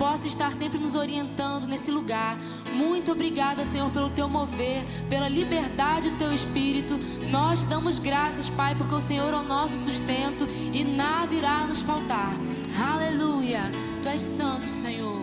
possa estar sempre nos orientando nesse lugar. Muito obrigada, Senhor, pelo teu mover, pela liberdade do teu espírito. Nós damos graças, Pai, porque o Senhor é o nosso sustento e nada irá nos faltar. Aleluia! Tu és santo, Senhor.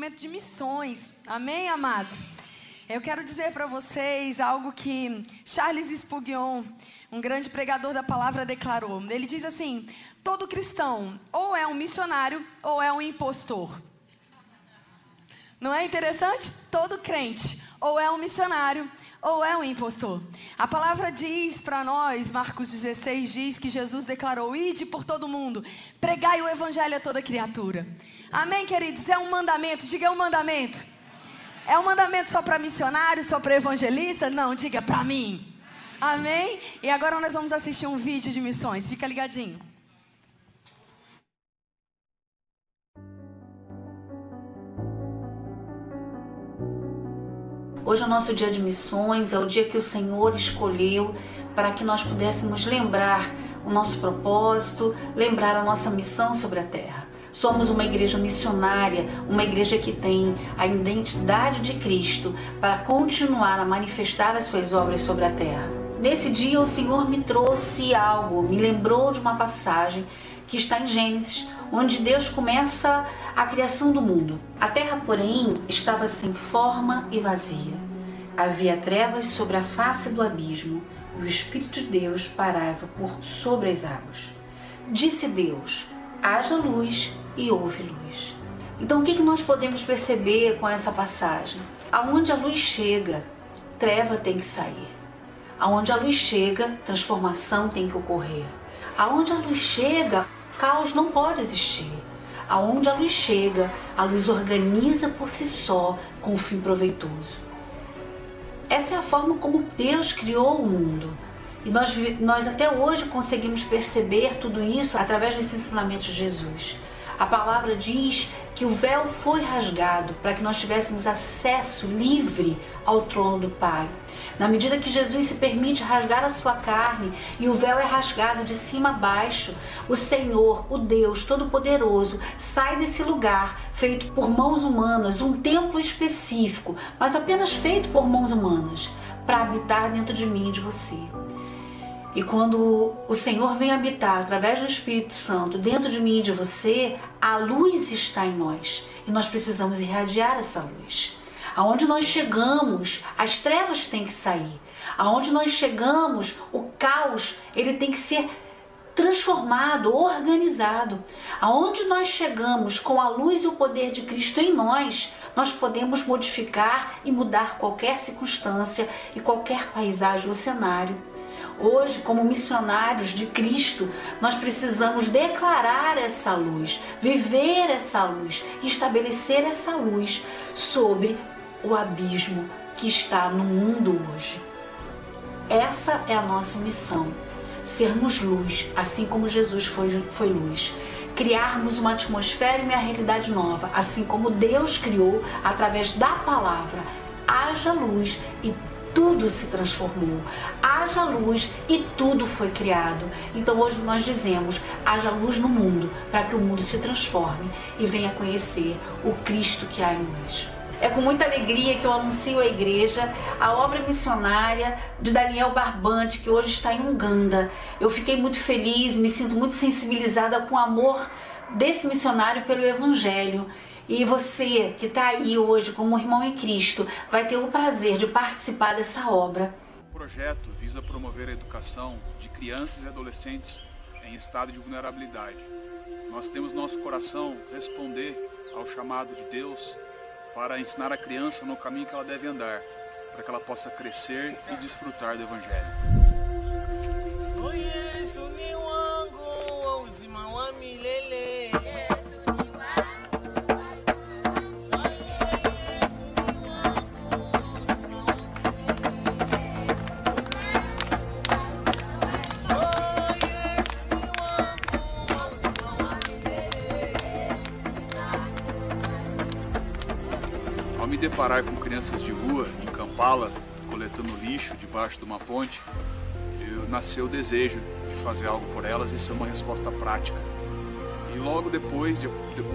Momento de missões. Amém, amados? Eu quero dizer para vocês algo que Charles Spurgeon, um grande pregador da palavra, declarou. Ele diz assim: todo cristão ou é um missionário ou é um impostor. Não é interessante? Todo crente ou é um missionário ou é um impostor. A palavra diz para nós, Marcos 16 diz que Jesus declarou: "Ide por todo mundo, pregai o evangelho a toda criatura". Amém, queridos? É um mandamento, diga é um mandamento. É um mandamento só para missionário, só para evangelista? Não, diga para mim. Amém? E agora nós vamos assistir um vídeo de missões. Fica ligadinho. Hoje é o nosso dia de missões, é o dia que o Senhor escolheu para que nós pudéssemos lembrar o nosso propósito, lembrar a nossa missão sobre a terra. Somos uma igreja missionária, uma igreja que tem a identidade de Cristo para continuar a manifestar as suas obras sobre a terra. Nesse dia, o Senhor me trouxe algo, me lembrou de uma passagem que está em Gênesis, onde Deus começa a criação do mundo. A terra, porém, estava sem forma e vazia. Havia trevas sobre a face do abismo e o Espírito de Deus parava por sobre as águas. Disse Deus: haja luz e houve luz. Então, o que, nós podemos perceber com essa passagem? Aonde a luz chega, treva tem que sair. Aonde a luz chega, transformação tem que ocorrer. Aonde a luz chega, caos não pode existir. Aonde a luz chega, a luz organiza por si só com um fim proveitoso. Essa é a forma como Deus criou o mundo. E nós, nós até hoje conseguimos perceber tudo isso através dos ensinamentos de Jesus. A palavra diz que o véu foi rasgado para que nós tivéssemos acesso livre ao trono do Pai. Na medida que Jesus se permite rasgar a sua carne e o véu é rasgado de cima a baixo, o Senhor, o Deus Todo-Poderoso, sai desse lugar feito por mãos humanas, um templo específico, mas apenas feito por mãos humanas, para habitar dentro de mim e de você. E quando o Senhor vem habitar através do Espírito Santo dentro de mim e de você, a luz está em nós e nós precisamos irradiar essa luz. Aonde nós chegamos, as trevas têm que sair. Aonde nós chegamos, o caos ele tem que ser transformado, organizado. Aonde nós chegamos com a luz e o poder de Cristo em nós, nós podemos modificar e mudar qualquer circunstância e qualquer paisagem ou cenário. Hoje, como missionários de Cristo, nós precisamos declarar essa luz, viver essa luz estabelecer essa luz sobre o abismo que está no mundo hoje. Essa é a nossa missão: sermos luz, assim como Jesus foi, foi luz. Criarmos uma atmosfera e uma realidade nova, assim como Deus criou através da palavra. Haja luz e tudo se transformou. Haja luz e tudo foi criado. Então hoje nós dizemos: haja luz no mundo, para que o mundo se transforme e venha conhecer o Cristo que há em nós. É com muita alegria que eu anuncio à igreja a obra missionária de Daniel Barbante, que hoje está em Uganda. Eu fiquei muito feliz, me sinto muito sensibilizada com o amor desse missionário pelo Evangelho. E você que está aí hoje como irmão em Cristo vai ter o prazer de participar dessa obra. O projeto visa promover a educação de crianças e adolescentes em estado de vulnerabilidade. Nós temos nosso coração responder ao chamado de Deus para ensinar a criança no caminho que ela deve andar, para que ela possa crescer e desfrutar do Evangelho. Deparar com crianças de rua, em Kampala, coletando lixo debaixo de uma ponte, eu nasceu o desejo de fazer algo por elas e isso é uma resposta prática. E logo depois,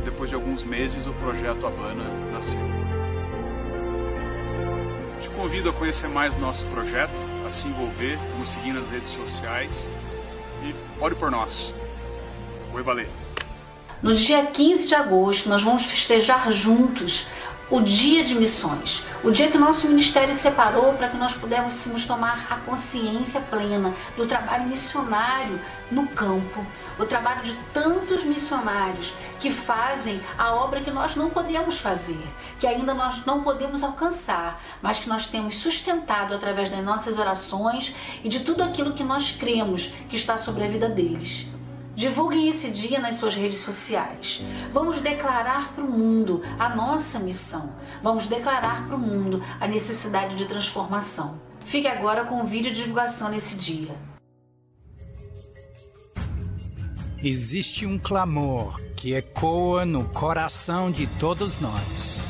depois de alguns meses, o projeto Habana nasceu. Te convido a conhecer mais nosso projeto, a se envolver, nos seguir nas redes sociais e ore por nós. Oi, valer. No dia 15 de agosto, nós vamos festejar juntos o dia de missões, o dia que o nosso ministério separou para que nós pudéssemos tomar a consciência plena do trabalho missionário no campo, o trabalho de tantos missionários que fazem a obra que nós não podemos fazer, que ainda nós não podemos alcançar, mas que nós temos sustentado através das nossas orações e de tudo aquilo que nós cremos que está sobre a vida deles. Divulguem esse dia nas suas redes sociais. Vamos declarar para o mundo a nossa missão. Vamos declarar para o mundo a necessidade de transformação. Fique agora com o vídeo de divulgação nesse dia. Existe um clamor que ecoa no coração de todos nós.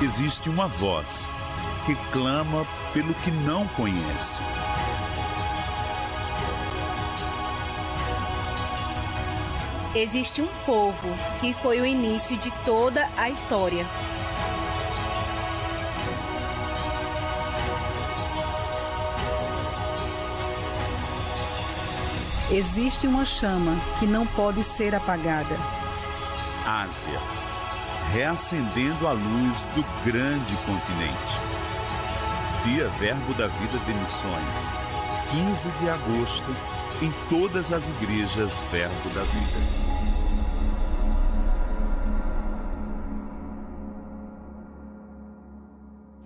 Existe uma voz que clama pelo que não conhece. Existe um povo que foi o início de toda a história. Existe uma chama que não pode ser apagada. Ásia, reacendendo a luz do grande continente. Dia Verbo da Vida de Missões, 15 de agosto, em todas as igrejas Verbo da Vida.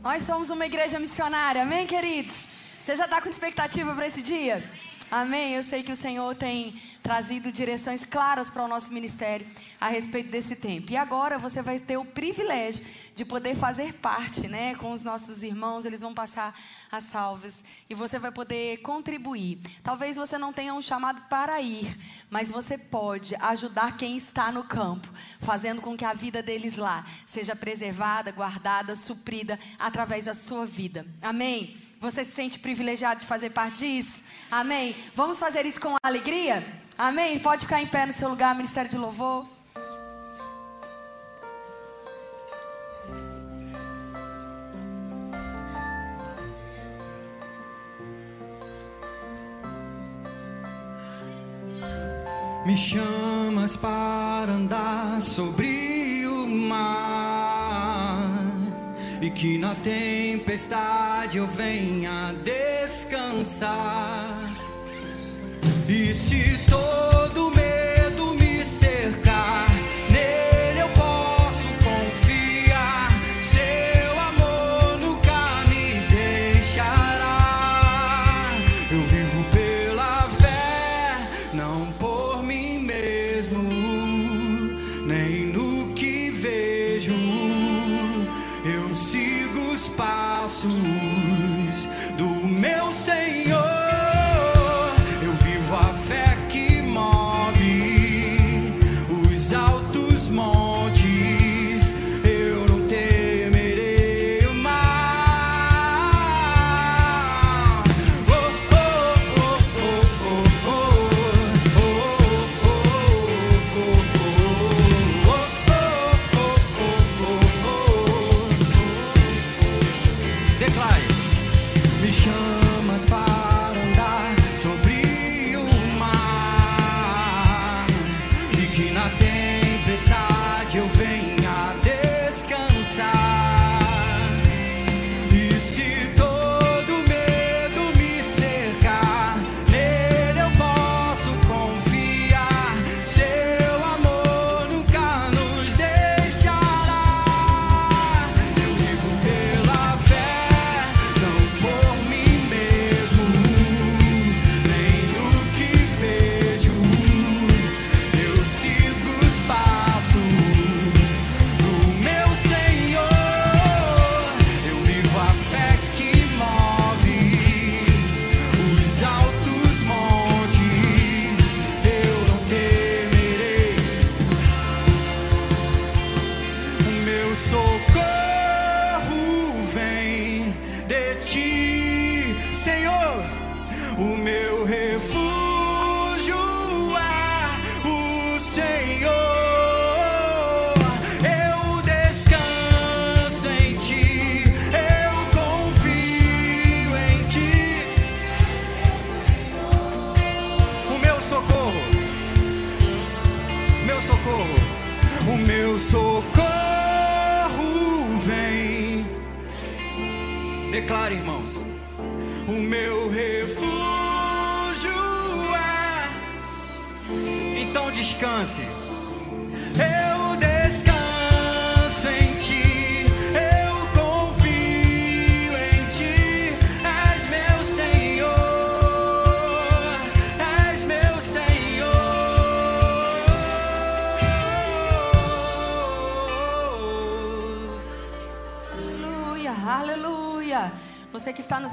Nós somos uma igreja missionária, amém, queridos? Você já está com expectativa para esse dia? Amém? Eu sei que o Senhor tem trazido direções claras para o nosso ministério a respeito desse tempo. E agora você vai ter o privilégio de poder fazer parte, né, com os nossos irmãos, eles vão passar as salvas e você vai poder contribuir. Talvez você não tenha um chamado para ir, mas você pode ajudar quem está no campo, fazendo com que a vida deles lá seja preservada, guardada, suprida através da sua vida. Amém? Você se sente privilegiado de fazer parte disso? Amém? Vamos fazer isso com alegria? Amém? Pode ficar em pé no seu lugar, Ministério de Louvor. Me chamas para andar sobre o mar e que na tempestade eu venha descansar. E se todo medo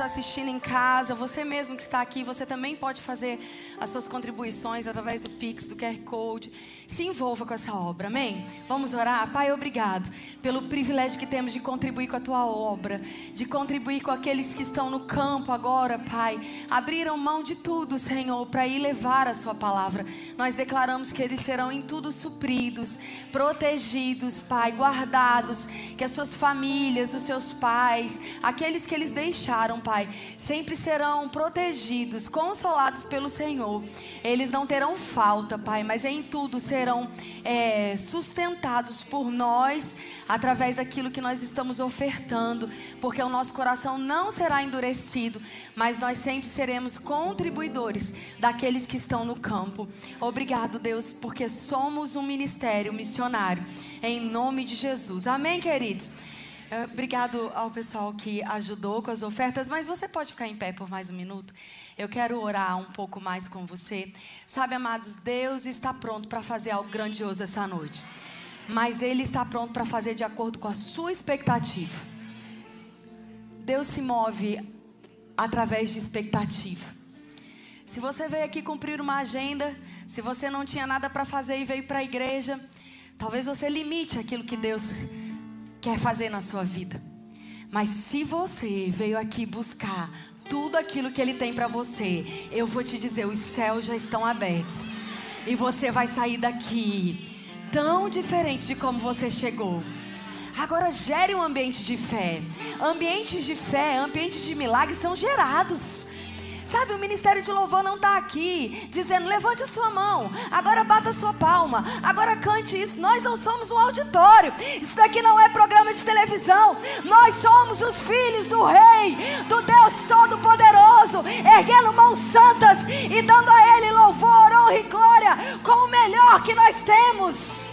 assistindo em casa, você mesmo que está aqui, você também pode fazer as suas contribuições através do Pix, do QR Code. Se envolva com essa obra, amém? Vamos orar? Pai, obrigado pelo privilégio que temos de contribuir com a tua obra, de contribuir com aqueles que estão no campo agora, Pai. Abriram mão de tudo, Senhor, para ir levar a sua palavra. Nós declaramos que eles serão em tudo supridos, protegidos, Pai, guardados, que as suas famílias, os seus pais, aqueles que eles deixaram, Pai, sempre serão protegidos, consolados pelo Senhor. Eles não terão falta, Pai, mas em tudo serão é, sustentados por nós através daquilo que nós estamos ofertando, porque o nosso coração não será endurecido, mas nós sempre seremos contribuidores daqueles que estão no campo. Obrigado, Deus, porque somos um ministério missionário, em nome de Jesus. Amém, queridos? É, Obrigado ao pessoal que ajudou com as ofertas, mas você pode ficar em pé por mais um minuto? Eu quero orar um pouco mais com você. Sabe, amados, Deus está pronto para fazer algo grandioso essa noite, mas Ele está pronto para fazer de acordo com a sua expectativa. Deus se move através de expectativa. Se você veio aqui cumprir uma agenda, se você não tinha nada para fazer e veio para a igreja, talvez você limite aquilo que Deus quer fazer na sua vida. Mas se você veio aqui buscar tudo aquilo que Ele tem para você, eu vou te dizer: os céus já estão abertos. E você vai sair daqui tão diferente de como você chegou. Agora gere um ambiente de fé. Ambientes de fé, ambientes de milagres são gerados. Sabe, o ministério de louvor não está aqui dizendo levante a sua mão, agora bata a sua palma, agora cante isso. Nós não somos um auditório, isso daqui não é programa de televisão. Nós somos os filhos do Rei, do Deus Todo-Poderoso, erguendo mãos santas e dando a Ele louvor, honra e glória com o melhor que nós temos.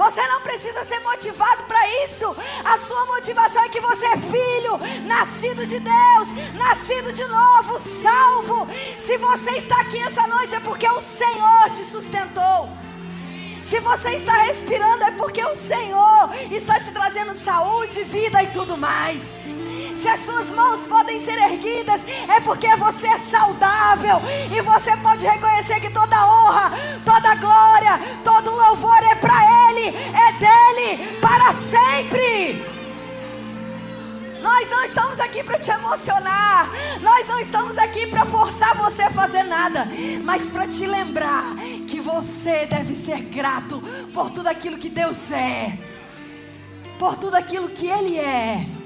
Você não precisa ser motivado para isso. A sua motivação é que você é filho, nascido de Deus, nascido de novo, salvo. Se você está aqui essa noite é porque o Senhor te sustentou. Se você está respirando é porque o Senhor está te trazendo saúde, vida e tudo mais. Se as suas mãos podem ser erguidas, é porque você é saudável e você pode reconhecer que toda honra, toda glória, todo louvor é para Ele, é dele para sempre. Nós não estamos aqui para te emocionar, nós não estamos aqui para forçar você a fazer nada, mas para te lembrar que você deve ser grato por tudo aquilo que Deus é, por tudo aquilo que Ele é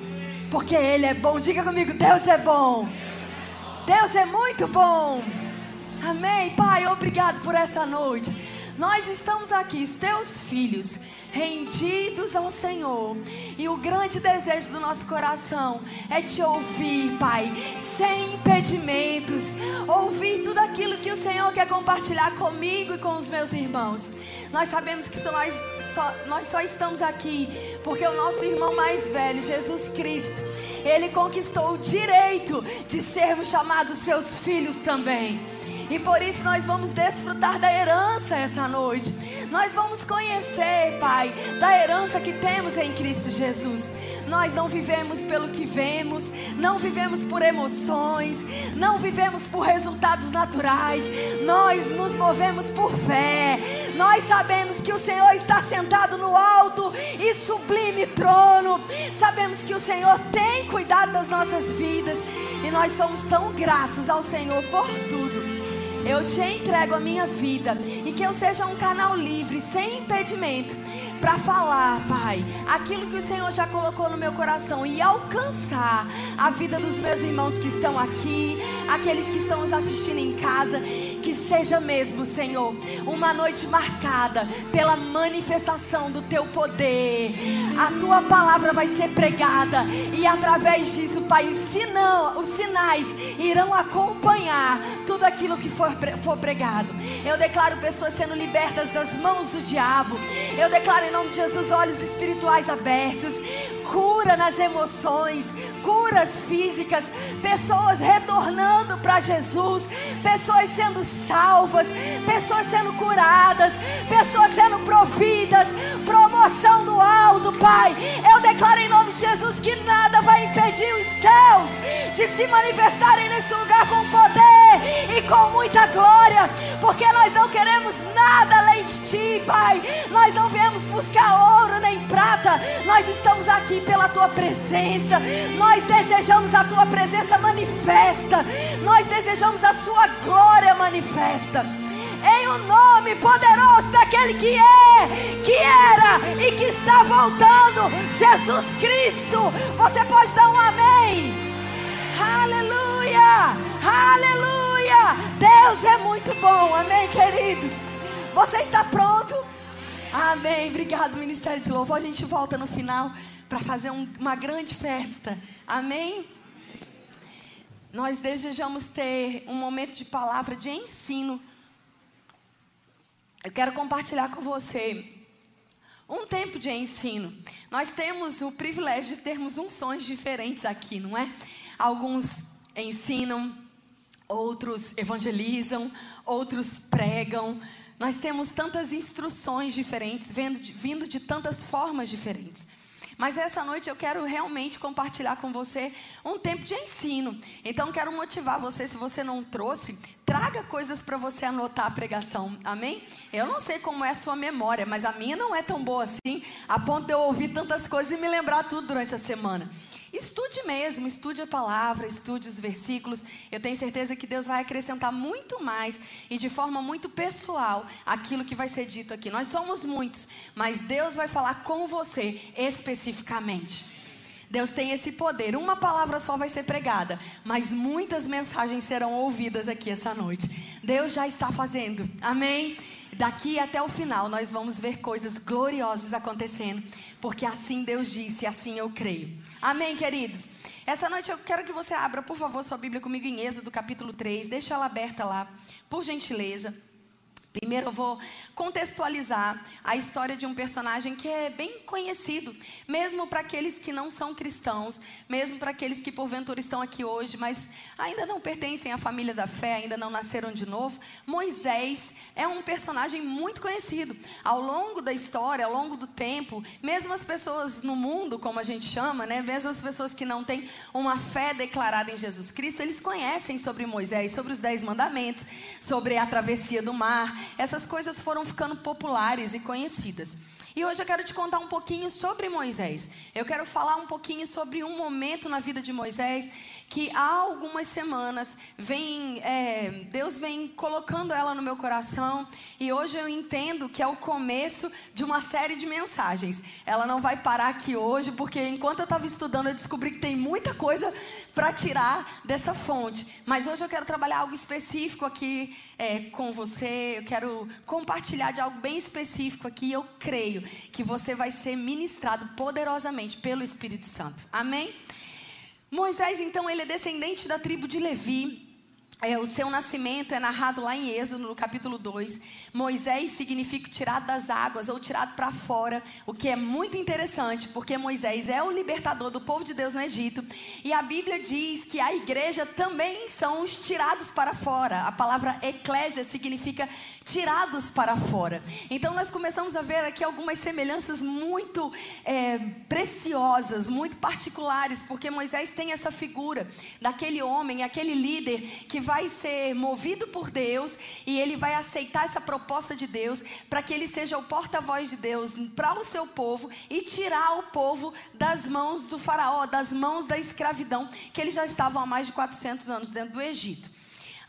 porque Ele é bom. Diga comigo: Deus é bom. Deus é muito bom. Amém. Pai, obrigado por essa noite. Nós estamos aqui, teus filhos, rendidos ao Senhor. E o grande desejo do nosso coração é te ouvir, Pai, sem impedimentos. Ouvir tudo aquilo que o Senhor quer compartilhar comigo e com os meus irmãos. Nós sabemos que só nós, só, nós só estamos aqui porque o nosso irmão mais velho, Jesus Cristo, ele conquistou o direito de sermos chamados seus filhos também. E por isso nós vamos desfrutar da herança essa noite. Nós vamos conhecer, Pai, da herança que temos em Cristo Jesus. Nós não vivemos pelo que vemos, não vivemos por emoções, não vivemos por resultados naturais. Nós nos movemos por fé. Nós sabemos que o Senhor está sentado no alto e sublime trono. Sabemos que o Senhor tem cuidado das nossas vidas e nós somos tão gratos ao Senhor por tudo. Eu te entrego a minha vida e que eu seja um canal livre, sem impedimento, para falar, Pai, aquilo que o Senhor já colocou no meu coração e alcançar a vida dos meus irmãos que estão aqui, aqueles que estão nos assistindo em casa. Que seja mesmo, Senhor, uma noite marcada pela manifestação do teu poder. A tua palavra vai ser pregada e através disso, Pai, os, sinal, os sinais irão acompanhar tudo aquilo que for, for pregado. Eu declaro pessoas sendo libertas das mãos do diabo. Eu declaro nome de Jesus olhos espirituais abertos, cura nas emoções, curas físicas, pessoas retornando para Jesus, pessoas sendo salvas, pessoas sendo curadas, pessoas sendo providas, promoção do alto, Pai. Eu declaro em nome de Jesus que nada vai impedir os céus de se manifestarem nesse lugar com poder e com muita glória, porque nós não queremos nada além de Ti, Pai. Nós não viemos buscar ouro nem prata, nós estamos aqui pela Tua presença, nós desejamos a Tua presença manifesta, nós desejamos a Sua glória manifesta em o um nome poderoso daquele que é, que era e que está voltando, Jesus Cristo. Você pode dar um amém? Aleluia! Aleluia! Deus é muito bom, amém, queridos? Você está pronto? Amém. Obrigado, Ministério de Louvor. A gente volta no final para fazer um, uma grande festa. Amém? Nós desejamos ter um momento de palavra de ensino. Eu quero compartilhar com você um tempo de ensino. Nós temos o privilégio de termos unções diferentes aqui, não é? Alguns ensinam, outros evangelizam, outros pregam. Nós temos tantas instruções diferentes, vindo de, tantas formas diferentes. Mas essa noite eu quero realmente compartilhar com você um tempo de ensino. Então quero motivar você, se você não trouxe, traga coisas para você anotar a pregação. Amém? Eu não sei como é a sua memória, mas a minha não é tão boa assim, a ponto de eu ouvir tantas coisas e me lembrar tudo durante a semana. Estude mesmo, estude a palavra, estude os versículos. Eu tenho certeza que Deus vai acrescentar muito mais e de forma muito pessoal aquilo que vai ser dito aqui. Nós somos muitos, mas Deus vai falar com você especificamente. Deus tem esse poder. Uma palavra só vai ser pregada, mas muitas mensagens serão ouvidas aqui essa noite. Deus já está fazendo. Amém? Daqui até o final nós vamos ver coisas gloriosas acontecendo, porque assim Deus disse, assim eu creio. Amém, queridos? Essa noite eu quero que você abra, por favor, sua Bíblia comigo em Êxodo capítulo 3. Deixa ela aberta lá, por gentileza. Primeiro eu vou contextualizar a história de um personagem que é bem conhecido, mesmo para aqueles que não são cristãos, mesmo para aqueles que porventura estão aqui hoje, mas ainda não pertencem à família da fé, ainda não nasceram de novo. Moisés é um personagem muito conhecido. Ao longo da história, ao longo do tempo, mesmo as pessoas no mundo, como a gente chama, né, mesmo as pessoas que não têm uma fé declarada em Jesus Cristo, eles conhecem sobre Moisés, sobre os dez mandamentos, sobre a travessia do mar essas coisas foram ficando populares e conhecidas. E hoje eu quero te contar um pouquinho sobre Moisés. Eu quero falar um pouquinho sobre um momento na vida de Moisés que há algumas semanas vem, é, Deus vem colocando ela no meu coração e hoje eu entendo que é o começo de uma série de mensagens. Ela não vai parar aqui hoje porque enquanto eu estava estudando eu descobri que tem muita coisa para tirar dessa fonte. Mas hoje eu quero trabalhar algo específico aqui é, com você. Eu quero compartilhar de algo bem específico aqui. Eu creio que você vai ser ministrado poderosamente pelo Espírito Santo. Amém? Moisés, então, ele é descendente da tribo de Levi. É, o seu nascimento é narrado lá em Êxodo, no capítulo 2. Moisés significa tirado das águas ou tirado para fora, o que é muito interessante, porque Moisés é o libertador do povo de Deus no Egito. E a Bíblia diz que a igreja também são os tirados para fora. A palavra eclésia significa tirados para fora. Então nós começamos a ver aqui algumas semelhanças muito é, preciosas, muito particulares, porque Moisés tem essa figura daquele homem, aquele líder que vai ser movido por Deus e ele vai aceitar essa proposta de Deus para que ele seja o porta-voz de Deus para o seu povo e tirar o povo das mãos do faraó, das mãos da escravidão que eles já estavam há mais de 400 anos dentro do Egito.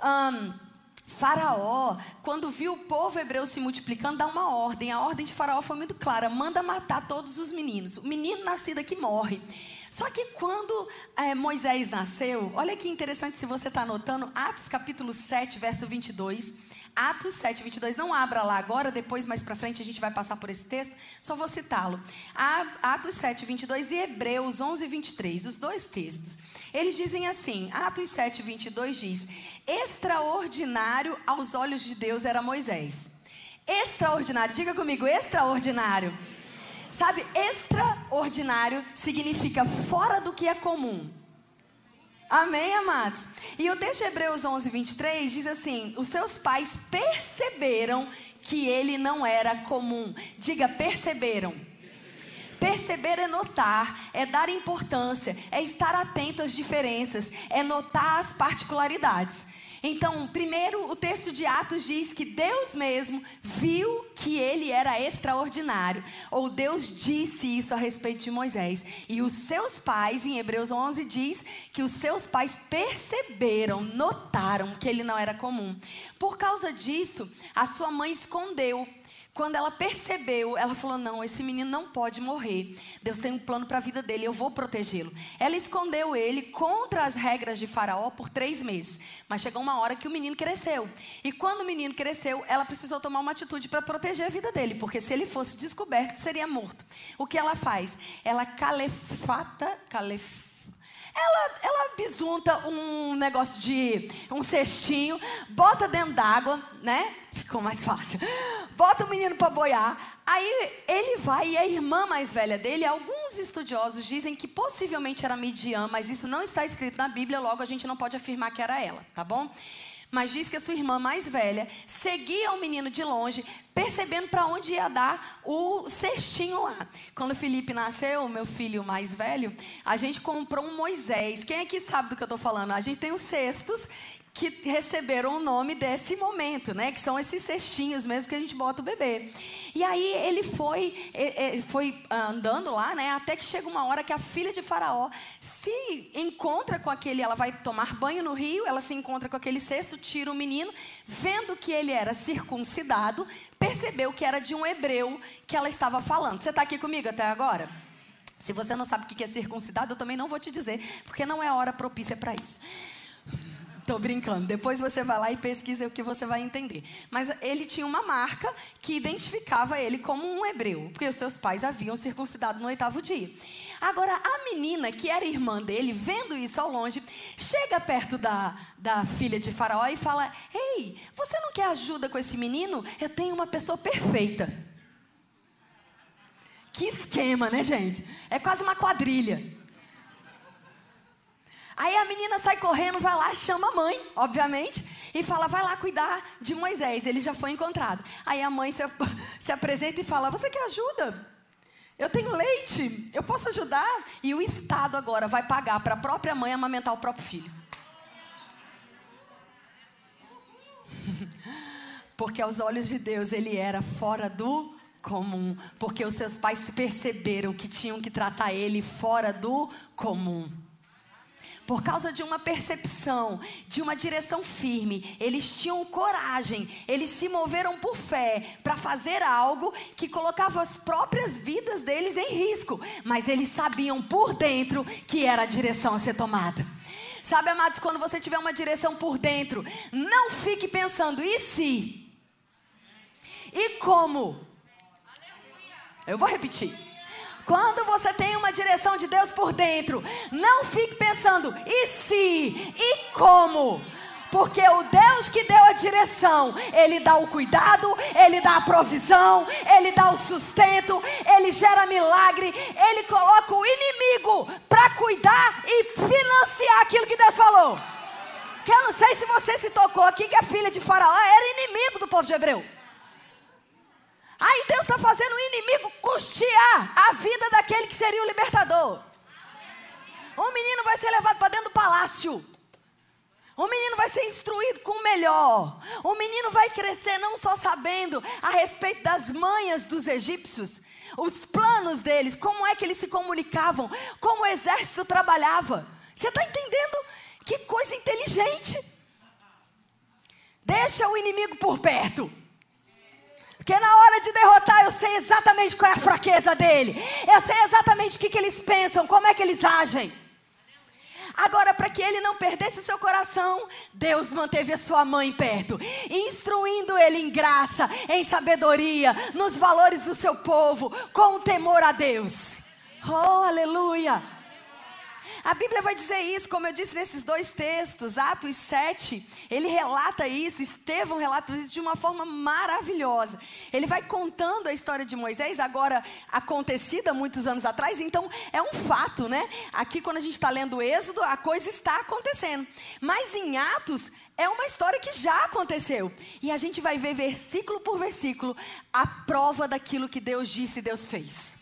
Um, Faraó, quando viu o povo hebreu se multiplicando, dá uma ordem. A ordem de Faraó foi muito clara: manda matar todos os meninos. O menino nascido aqui morre. Só que quando é, Moisés nasceu, olha que interessante se você está anotando, Atos capítulo 7, verso 22. Atos 7, 22. Não abra lá agora, depois mais para frente a gente vai passar por esse texto, só vou citá-lo. Atos 7, 22 e Hebreus 11, 23, os dois textos. Eles dizem assim: Atos 7, 22 diz: Extraordinário aos olhos de Deus era Moisés. Extraordinário, diga comigo, extraordinário Sabe, extraordinário significa fora do que é comum. Amém, amados? E o texto de Hebreus 11, 23 diz assim: Os seus pais perceberam que ele não era comum. Diga, perceberam. Perceber é notar, é dar importância, é estar atento às diferenças, é notar as particularidades. Então, primeiro, o texto de Atos diz que Deus mesmo viu que ele era extraordinário, ou Deus disse isso a respeito de Moisés. E os seus pais, em Hebreus 11, diz que os seus pais perceberam, notaram que ele não era comum. Por causa disso, a sua mãe escondeu quando ela percebeu, ela falou: Não, esse menino não pode morrer. Deus tem um plano para a vida dele, eu vou protegê-lo. Ela escondeu ele contra as regras de Faraó por três meses. Mas chegou uma hora que o menino cresceu. E quando o menino cresceu, ela precisou tomar uma atitude para proteger a vida dele, porque se ele fosse descoberto, seria morto. O que ela faz? Ela calefata, calefata ela, ela bisunta um negócio de um cestinho, bota dentro d'água, né? Ficou mais fácil. Bota o menino para boiar. Aí ele vai e a irmã mais velha dele, alguns estudiosos dizem que possivelmente era Midian, mas isso não está escrito na Bíblia, logo a gente não pode afirmar que era ela, tá bom? Mas diz que a sua irmã mais velha seguia o menino de longe, percebendo para onde ia dar o cestinho lá. Quando Felipe nasceu, meu filho mais velho, a gente comprou um Moisés. Quem aqui sabe do que eu estou falando? A gente tem os cestos que receberam o nome desse momento, né? Que são esses cestinhos mesmo que a gente bota o bebê. E aí ele foi, ele foi andando lá, né? Até que chega uma hora que a filha de Faraó se encontra com aquele, ela vai tomar banho no rio, ela se encontra com aquele cesto, tira o menino, vendo que ele era circuncidado, percebeu que era de um hebreu que ela estava falando. Você está aqui comigo até agora? Se você não sabe o que é circuncidado, eu também não vou te dizer, porque não é hora propícia para isso. Tô brincando. Depois você vai lá e pesquisa o que você vai entender. Mas ele tinha uma marca que identificava ele como um hebreu, porque os seus pais haviam circuncidado no oitavo dia. Agora, a menina, que era irmã dele, vendo isso ao longe, chega perto da, da filha de Faraó e fala: Ei, você não quer ajuda com esse menino? Eu tenho uma pessoa perfeita. Que esquema, né, gente? É quase uma quadrilha. Aí a menina sai correndo, vai lá, chama a mãe, obviamente, e fala: vai lá cuidar de Moisés, ele já foi encontrado. Aí a mãe se, se apresenta e fala: você quer ajuda? Eu tenho leite, eu posso ajudar? E o Estado agora vai pagar para a própria mãe amamentar o próprio filho. Porque aos olhos de Deus ele era fora do comum. Porque os seus pais perceberam que tinham que tratar ele fora do comum por causa de uma percepção, de uma direção firme, eles tinham coragem, eles se moveram por fé para fazer algo que colocava as próprias vidas deles em risco, mas eles sabiam por dentro que era a direção a ser tomada. Sabe, amados, quando você tiver uma direção por dentro, não fique pensando, e se? E como? Eu vou repetir. Quando você tem uma direção de Deus por dentro, não fique pensando, e se? E como? Porque o Deus que deu a direção, Ele dá o cuidado, Ele dá a provisão, Ele dá o sustento, Ele gera milagre, Ele coloca o inimigo para cuidar e financiar aquilo que Deus falou. Que eu não sei se você se tocou aqui que a filha de Faraó era inimigo do povo de Hebreu. Aí Deus está fazendo o inimigo custear a vida daquele que seria o libertador. O menino vai ser levado para dentro do palácio. O menino vai ser instruído com o melhor. O menino vai crescer não só sabendo a respeito das manhas dos egípcios, os planos deles, como é que eles se comunicavam, como o exército trabalhava. Você está entendendo? Que coisa inteligente. Deixa o inimigo por perto. Porque na hora de derrotar, eu sei exatamente qual é a fraqueza dele. Eu sei exatamente o que, que eles pensam, como é que eles agem. Agora, para que ele não perdesse seu coração, Deus manteve a sua mãe perto, instruindo ele em graça, em sabedoria, nos valores do seu povo, com temor a Deus. Oh, aleluia! A Bíblia vai dizer isso, como eu disse nesses dois textos, Atos 7, ele relata isso, Estevão relata isso de uma forma maravilhosa. Ele vai contando a história de Moisés, agora acontecida muitos anos atrás, então é um fato, né? Aqui, quando a gente está lendo o Êxodo, a coisa está acontecendo. Mas em Atos, é uma história que já aconteceu. E a gente vai ver versículo por versículo a prova daquilo que Deus disse e Deus fez.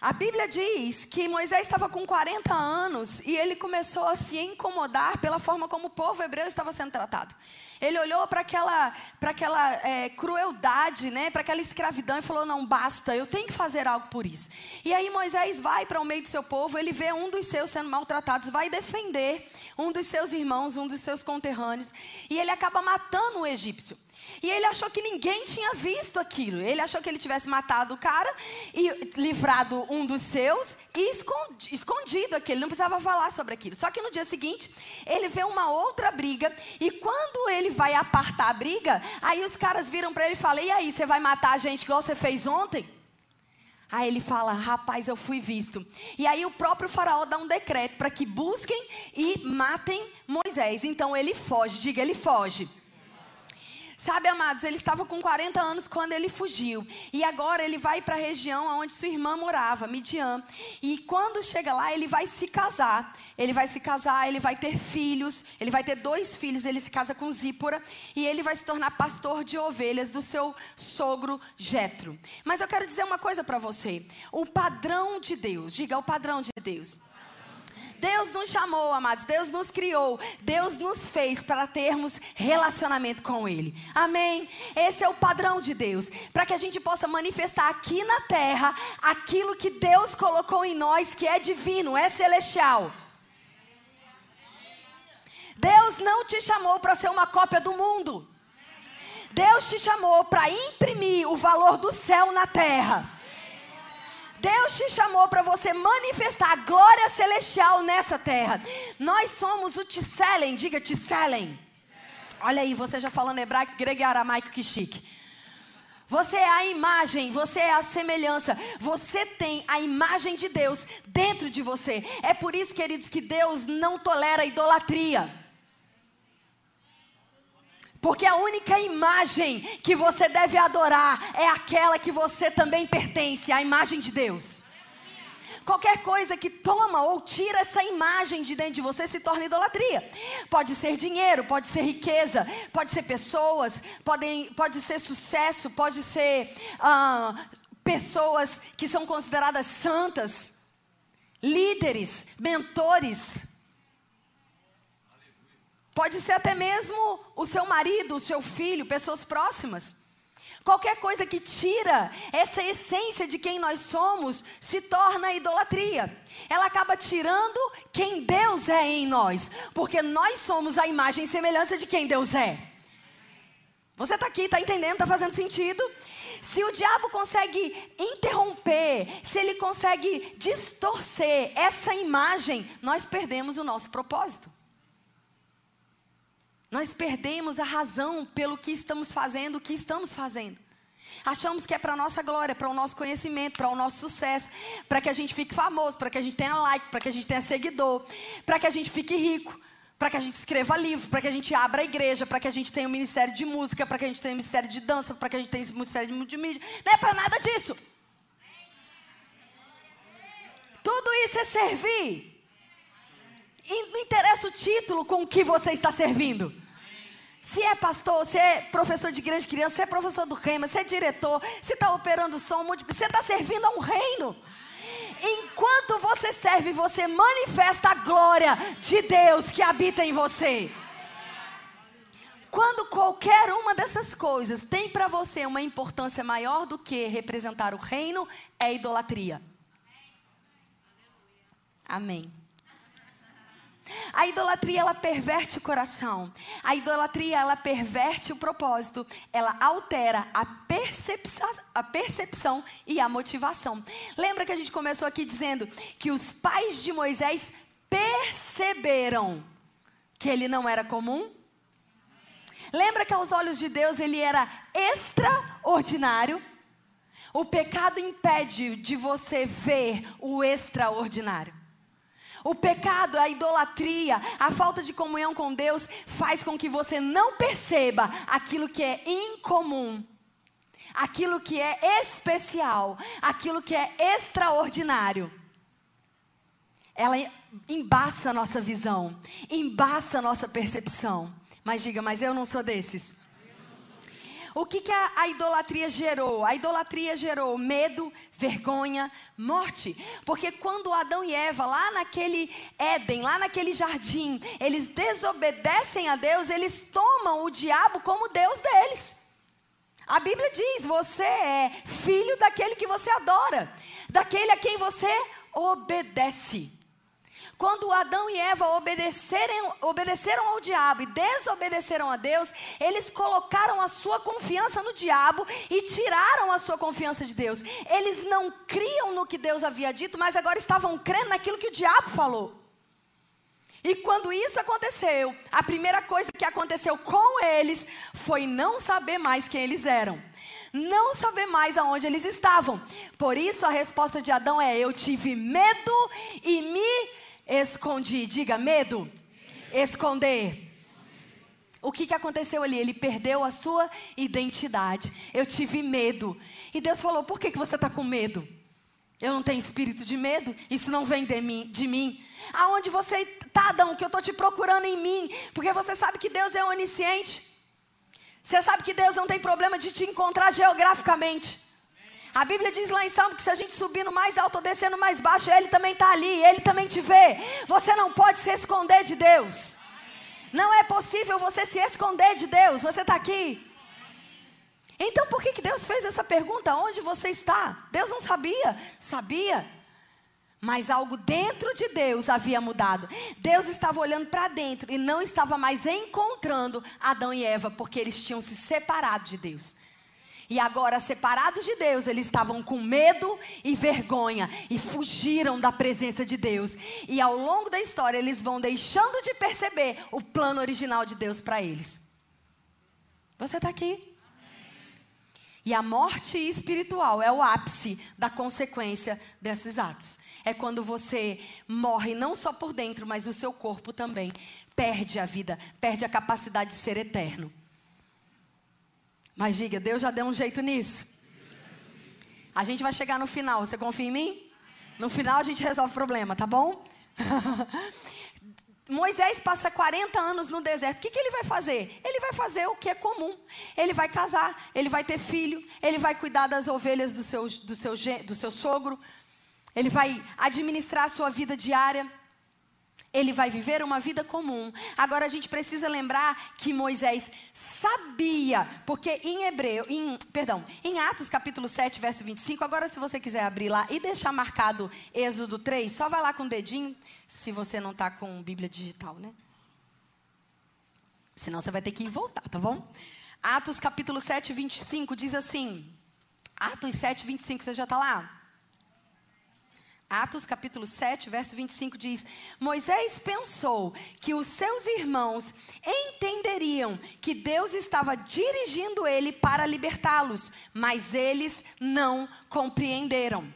A Bíblia diz que Moisés estava com 40 anos e ele começou a se incomodar pela forma como o povo hebreu estava sendo tratado. Ele olhou para aquela, pra aquela é, crueldade, né, para aquela escravidão e falou: Não, basta, eu tenho que fazer algo por isso. E aí Moisés vai para o meio do seu povo, ele vê um dos seus sendo maltratados, vai defender um dos seus irmãos, um dos seus conterrâneos, e ele acaba matando o egípcio. E ele achou que ninguém tinha visto aquilo. Ele achou que ele tivesse matado o cara e livrado um dos seus e escondido aquilo. Ele não precisava falar sobre aquilo. Só que no dia seguinte, ele vê uma outra briga. E quando ele vai apartar a briga, aí os caras viram para ele e falam: E aí, você vai matar a gente igual você fez ontem? Aí ele fala: Rapaz, eu fui visto. E aí o próprio Faraó dá um decreto para que busquem e matem Moisés. Então ele foge. Diga, ele foge. Sabe, amados, ele estava com 40 anos quando ele fugiu. E agora ele vai para a região onde sua irmã morava, Midian. E quando chega lá, ele vai se casar. Ele vai se casar, ele vai ter filhos. Ele vai ter dois filhos. Ele se casa com Zípora. E ele vai se tornar pastor de ovelhas do seu sogro Jetro. Mas eu quero dizer uma coisa para você. O padrão de Deus, diga o padrão de Deus Deus nos chamou, amados, Deus nos criou, Deus nos fez para termos relacionamento com Ele. Amém? Esse é o padrão de Deus, para que a gente possa manifestar aqui na terra aquilo que Deus colocou em nós, que é divino, é celestial. Deus não te chamou para ser uma cópia do mundo. Deus te chamou para imprimir o valor do céu na terra. Deus te chamou para você manifestar a glória celestial nessa terra. Nós somos o Tisselen, diga Tisselen. Olha aí, você já falando hebraico, grego e aramaico, que chique. Você é a imagem, você é a semelhança. Você tem a imagem de Deus dentro de você. É por isso, queridos, que Deus não tolera idolatria. Porque a única imagem que você deve adorar é aquela que você também pertence, a imagem de Deus. Qualquer coisa que toma ou tira essa imagem de dentro de você se torna idolatria. Pode ser dinheiro, pode ser riqueza, pode ser pessoas, podem, pode ser sucesso, pode ser ah, pessoas que são consideradas santas, líderes, mentores. Pode ser até mesmo o seu marido, o seu filho, pessoas próximas. Qualquer coisa que tira essa essência de quem nós somos se torna idolatria. Ela acaba tirando quem Deus é em nós, porque nós somos a imagem e semelhança de quem Deus é. Você está aqui, está entendendo, está fazendo sentido? Se o diabo consegue interromper, se ele consegue distorcer essa imagem, nós perdemos o nosso propósito. Nós perdemos a razão pelo que estamos fazendo, o que estamos fazendo. Achamos que é para a nossa glória, para o nosso conhecimento, para o nosso sucesso, para que a gente fique famoso, para que a gente tenha like, para que a gente tenha seguidor, para que a gente fique rico, para que a gente escreva livro, para que a gente abra a igreja, para que a gente tenha um ministério de música, para que a gente tenha um ministério de dança, para que a gente tenha um ministério de multimídia. Não é para nada disso. Tudo isso é servir. Não interessa o título com que você está servindo. Se é pastor, se é professor de igreja de criança, se é professor do reino, se é diretor, se está operando som, você está servindo a um reino. Enquanto você serve, você manifesta a glória de Deus que habita em você. Quando qualquer uma dessas coisas tem para você uma importância maior do que representar o reino, é idolatria. Amém. A idolatria ela perverte o coração. A idolatria ela perverte o propósito. Ela altera a percepção, a percepção e a motivação. Lembra que a gente começou aqui dizendo que os pais de Moisés perceberam que ele não era comum? Lembra que aos olhos de Deus ele era extraordinário? O pecado impede de você ver o extraordinário. O pecado, a idolatria, a falta de comunhão com Deus faz com que você não perceba aquilo que é incomum, aquilo que é especial, aquilo que é extraordinário. Ela embaça a nossa visão, embaça a nossa percepção. Mas diga, mas eu não sou desses. O que, que a, a, idolatria gerou? A idolatria gerou medo, vergonha, morte. Porque quando Adão e Eva, lá naquele Éden, lá naquele jardim, eles desobedecem a Deus, eles tomam o diabo como Deus deles. A Bíblia diz: você é filho daquele que você adora, daquele a quem você obedece. Quando Adão e Eva obedeceram ao diabo e desobedeceram a Deus, eles colocaram a sua confiança no diabo e tiraram a sua confiança de Deus. Eles não criam no que Deus havia dito, mas agora estavam crendo naquilo que o diabo falou. E quando isso aconteceu, a primeira coisa que aconteceu com eles foi não saber mais quem eles eram. Não saber mais aonde eles estavam. Por isso a resposta de Adão é: Eu tive medo e me Escondi, diga medo. Esconder. O que, que aconteceu ali? Ele perdeu a sua identidade. Eu tive medo. E Deus falou: por que, que você está com medo? Eu não tenho espírito de medo, isso não vem de mim. De mim. Aonde você está, Adão, que eu estou te procurando em mim? Porque você sabe que Deus é onisciente. Você sabe que Deus não tem problema de te encontrar geograficamente. A Bíblia diz lá em Salmo que se a gente subir no mais alto ou descer no mais baixo, Ele também está ali, Ele também te vê. Você não pode se esconder de Deus. Não é possível você se esconder de Deus. Você está aqui. Então por que, que Deus fez essa pergunta? Onde você está? Deus não sabia? Sabia. Mas algo dentro de Deus havia mudado. Deus estava olhando para dentro e não estava mais encontrando Adão e Eva, porque eles tinham se separado de Deus. E agora, separados de Deus, eles estavam com medo e vergonha e fugiram da presença de Deus. E ao longo da história, eles vão deixando de perceber o plano original de Deus para eles. Você está aqui? E a morte espiritual é o ápice da consequência desses atos. É quando você morre não só por dentro, mas o seu corpo também perde a vida, perde a capacidade de ser eterno. Mas diga, Deus já deu um jeito nisso. A gente vai chegar no final. Você confia em mim? No final a gente resolve o problema, tá bom? Moisés passa 40 anos no deserto. O que, que, ele vai fazer? Ele vai fazer o que é comum. Ele vai casar, ele vai ter filho, ele vai cuidar das ovelhas do seu, do seu, do seu sogro, ele vai administrar a sua vida diária ele vai viver uma vida comum. Agora a gente precisa lembrar que Moisés sabia, porque em Hebreu, em, perdão, em Atos capítulo 7, verso 25, agora se você quiser abrir lá e deixar marcado Êxodo 3, só vai lá com o dedinho, se você não está com Bíblia digital, né? Senão você vai ter que ir voltar, tá bom? Atos capítulo 7, 25 diz assim, Atos 7, 25, você já está lá? Atos capítulo 7, verso 25 diz: Moisés pensou que os seus irmãos entenderiam que Deus estava dirigindo ele para libertá-los, mas eles não compreenderam.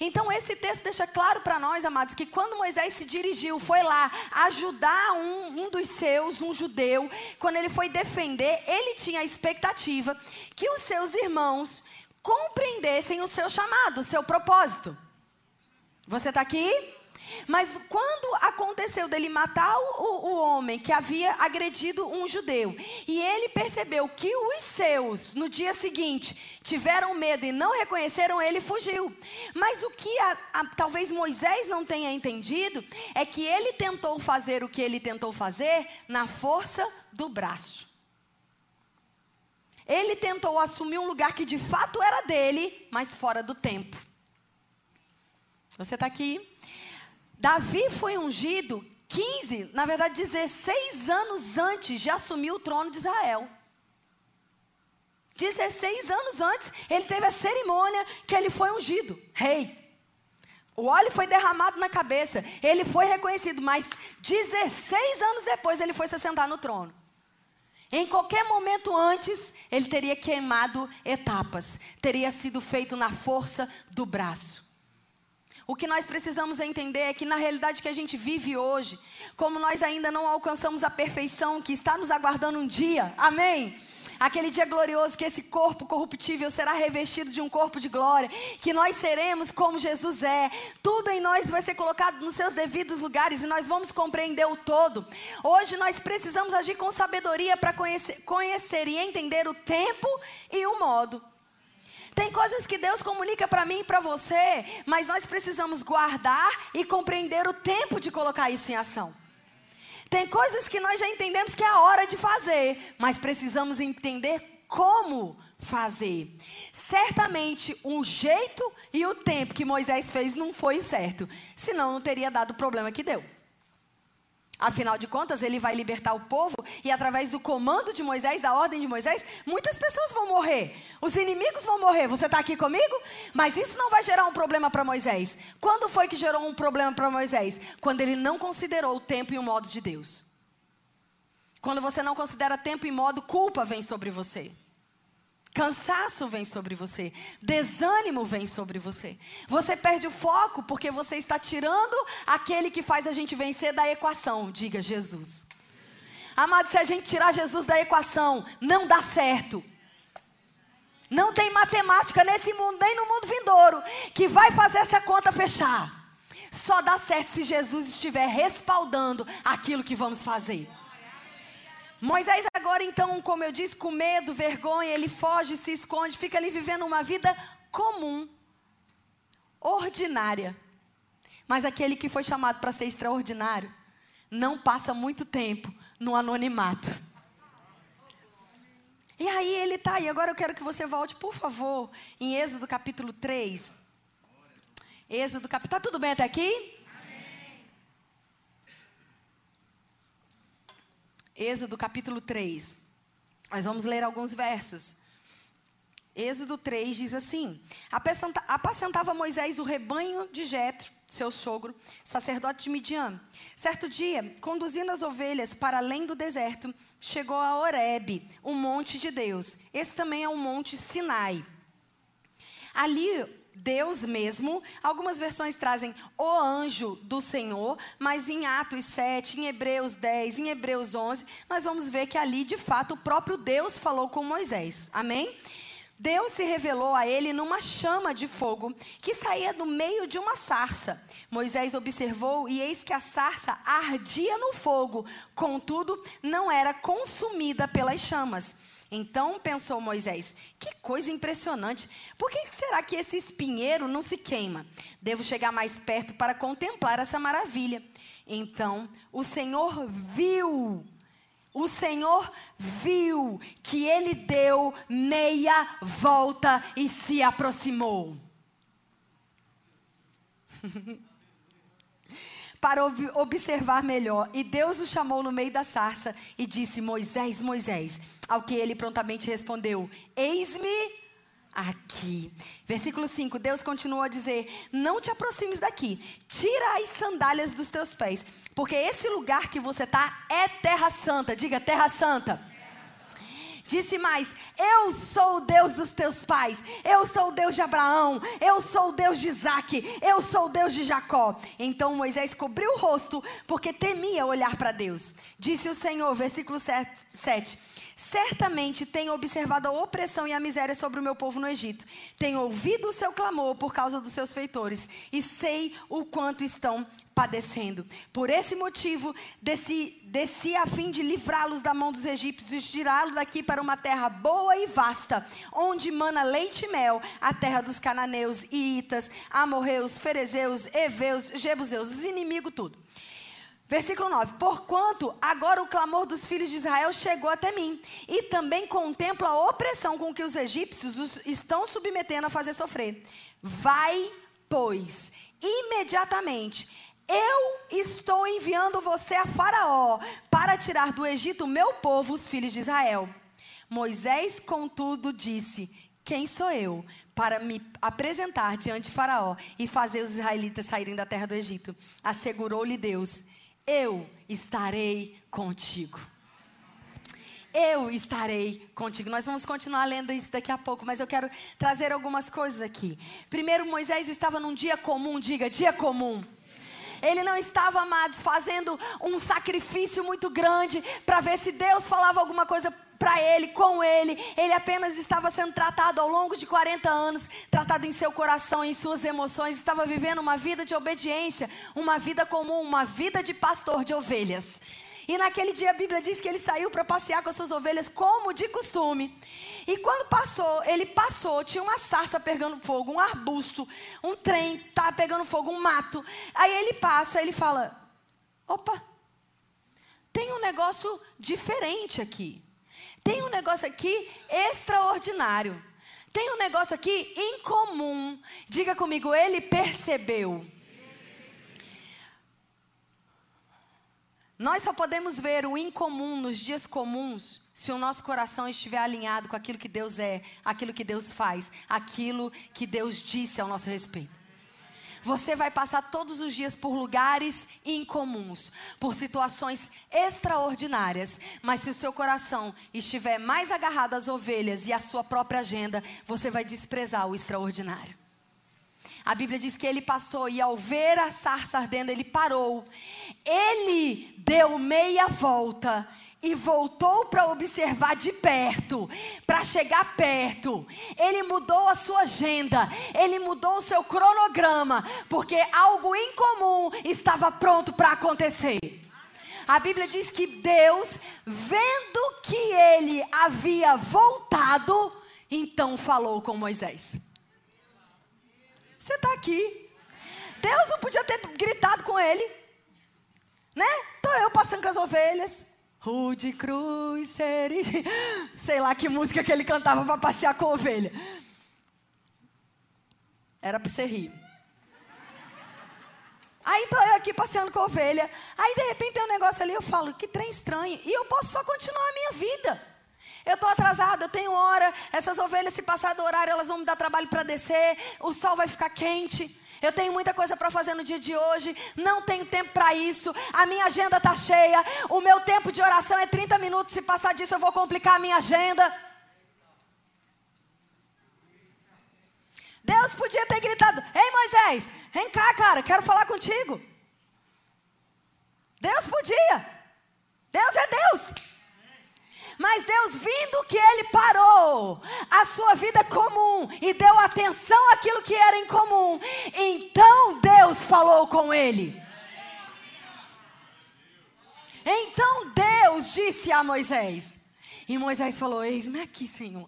Então, esse texto deixa claro para nós, amados, que quando Moisés se dirigiu, foi lá ajudar um, um dos seus, um judeu, quando ele foi defender, ele tinha a expectativa que os seus irmãos compreendessem o seu chamado, o seu propósito. Você está aqui? Mas quando aconteceu dele matar o, o, homem que havia agredido um judeu, e ele percebeu que os seus, no dia seguinte, tiveram medo e não reconheceram, ele fugiu. Mas o que a, a, talvez Moisés não tenha entendido é que ele tentou fazer o que ele tentou fazer na força do braço. Ele tentou assumir um lugar que de fato era dele, mas fora do tempo. Você está aqui? Davi foi ungido 15, na verdade 16 anos antes de assumir o trono de Israel. 16 anos antes, ele teve a cerimônia que ele foi ungido, rei. O óleo foi derramado na cabeça, ele foi reconhecido, mas 16 anos depois ele foi se sentar no trono. Em qualquer momento antes, ele teria queimado etapas, teria sido feito na força do braço. O que nós precisamos entender é que na realidade que a gente vive hoje, como nós ainda não alcançamos a perfeição que está nos aguardando um dia, amém? aquele dia glorioso que esse corpo corruptível será revestido de um corpo de glória, que nós seremos como Jesus é. Tudo em nós vai ser colocado nos seus devidos lugares e nós vamos compreender o todo. Hoje nós precisamos agir com sabedoria para conhecer, conhecer e entender o tempo e o modo. Tem coisas que Deus comunica para mim e para você, mas nós precisamos guardar e compreender o tempo de colocar isso em ação. Tem coisas que nós já entendemos que é a hora de fazer, mas precisamos entender como fazer. Certamente o jeito e o tempo que Moisés fez não foi certo, senão não teria dado o problema que deu. Afinal de contas, ele vai libertar o povo e através do comando de Moisés, da ordem de Moisés, muitas pessoas vão morrer. Os inimigos vão morrer. Você está aqui comigo? Mas isso não vai gerar um problema para Moisés. Quando foi que gerou um problema para Moisés? Quando ele não considerou o tempo e o modo de Deus. Quando você não considera tempo e modo, culpa vem sobre você. Cansaço vem sobre você, desânimo vem sobre você. Você perde o foco porque você está tirando aquele que faz a gente vencer da equação, diga Jesus. Amado, se a gente tirar Jesus da equação, não dá certo. Não tem matemática nesse mundo, nem no mundo vindouro, que vai fazer essa conta fechar. Só dá certo se Jesus estiver respaldando aquilo que vamos fazer. Moisés agora então, como eu disse, com medo, vergonha, ele foge, se esconde, fica ali vivendo uma vida comum, ordinária. Mas aquele que foi chamado para ser extraordinário, não passa muito tempo no anonimato. E aí ele está aí. Agora eu quero que você volte, por favor, em Êxodo capítulo 3. Êxodo capítulo. Está tudo bem até aqui? Êxodo capítulo 3. Nós vamos ler alguns versos. Êxodo 3 diz assim: Apacentava Moisés o rebanho de Jetro, seu sogro, sacerdote de Midian. Certo dia, conduzindo as ovelhas para além do deserto, chegou a Horebe, um monte de Deus. Esse também é um monte Sinai. Ali Deus mesmo. Algumas versões trazem o anjo do Senhor, mas em Atos 7, em Hebreus 10, em Hebreus 11, nós vamos ver que ali, de fato, o próprio Deus falou com Moisés. Amém? Deus se revelou a ele numa chama de fogo que saía do meio de uma sarça. Moisés observou e eis que a sarça ardia no fogo, contudo, não era consumida pelas chamas. Então pensou Moisés: que coisa impressionante. Por que será que esse espinheiro não se queima? Devo chegar mais perto para contemplar essa maravilha. Então o Senhor viu. O Senhor viu que ele deu meia volta e se aproximou. para observar melhor. E Deus o chamou no meio da sarça e disse: Moisés, Moisés. Ao que ele prontamente respondeu: Eis-me aqui. Versículo 5: Deus continuou a dizer: Não te aproximes daqui, tira as sandálias dos teus pés, porque esse lugar que você está é terra santa. Diga, terra santa. Disse mais: Eu sou o Deus dos teus pais, eu sou o Deus de Abraão, eu sou o Deus de Isaac, eu sou o Deus de Jacó. Então Moisés cobriu o rosto, porque temia olhar para Deus. Disse o Senhor, versículo 7. Certamente tenho observado a opressão e a miséria sobre o meu povo no Egito. Tenho ouvido o seu clamor por causa dos seus feitores e sei o quanto estão padecendo. Por esse motivo, desci, desci a fim de livrá-los da mão dos egípcios e tirá-los daqui para uma terra boa e vasta, onde mana leite e mel, a terra dos cananeus, iitas, amorreus, ferezeus, heveus, jebuseus, os inimigos tudo. Versículo 9: Porquanto agora o clamor dos filhos de Israel chegou até mim, e também contemplo a opressão com que os egípcios os estão submetendo a fazer sofrer. Vai, pois, imediatamente, Eu estou enviando você a Faraó para tirar do Egito o meu povo, os filhos de Israel. Moisés, contudo, disse: Quem sou eu para me apresentar diante de Faraó e fazer os israelitas saírem da terra do Egito? Assegurou-lhe Deus: Eu estarei contigo. Eu estarei contigo. Nós vamos continuar lendo isso daqui a pouco, mas eu quero trazer algumas coisas aqui. Primeiro, Moisés estava num dia comum, diga, dia comum. Ele não estava, amados, fazendo um sacrifício muito grande para ver se Deus falava alguma coisa para ele, com ele. Ele apenas estava sendo tratado ao longo de 40 anos, tratado em seu coração, em suas emoções, estava vivendo uma vida de obediência, uma vida comum, uma vida de pastor de ovelhas. E naquele dia a Bíblia diz que ele saiu para passear com as suas ovelhas como de costume. E quando passou, ele passou, tinha uma sarça pegando fogo, um arbusto, um trem tá pegando fogo, um mato. Aí ele passa, ele fala: "Opa, tem um negócio diferente aqui. Tem um negócio aqui extraordinário. Tem um negócio aqui incomum. Diga comigo, ele percebeu. Nós só podemos ver o incomum nos dias comuns se o nosso coração estiver alinhado com aquilo que Deus é, aquilo que Deus faz, aquilo que Deus disse ao nosso respeito. Você vai passar todos os dias por lugares incomuns, por situações extraordinárias, mas se o seu coração estiver mais agarrado às ovelhas e à sua própria agenda, você vai desprezar o extraordinário. A Bíblia diz que ele passou e ao ver a sarça ardendo, ele parou. Ele deu meia volta e voltou para observar de perto, para chegar perto. Ele mudou a sua agenda, ele mudou o seu cronograma, porque algo incomum estava pronto para acontecer. A Bíblia diz que Deus, vendo que ele havia voltado, então falou com Moisés. Você está aqui. Deus não podia ter gritado com ele. Né? Estou eu passando com as ovelhas. Rude cruz, serigi. Sei lá que música que ele cantava para passear com a ovelha. Era para você rir. Aí estou eu aqui passeando com a ovelha. Aí de repente tem um negócio ali, eu falo, que trem estranho. E eu posso só continuar a minha vida. Eu estou atrasado, eu tenho hora. Essas ovelhas, se passar do horário, elas vão me dar trabalho para descer. O sol vai ficar quente. Eu tenho muita coisa para fazer no dia de hoje. Não tenho tempo para isso. A minha agenda está cheia. O meu tempo de oração é 30 minutos. Se passar disso, eu vou complicar a minha agenda. Deus podia ter gritado: Ei Moisés, vem cá, cara, quero falar contigo. Deus podia. Deus é Deus. Mas Deus, vindo que ele parou a sua vida comum e deu atenção àquilo que era incomum, então Deus falou com ele. Então Deus disse a Moisés, e Moisés falou: Eis-me aqui, Senhor.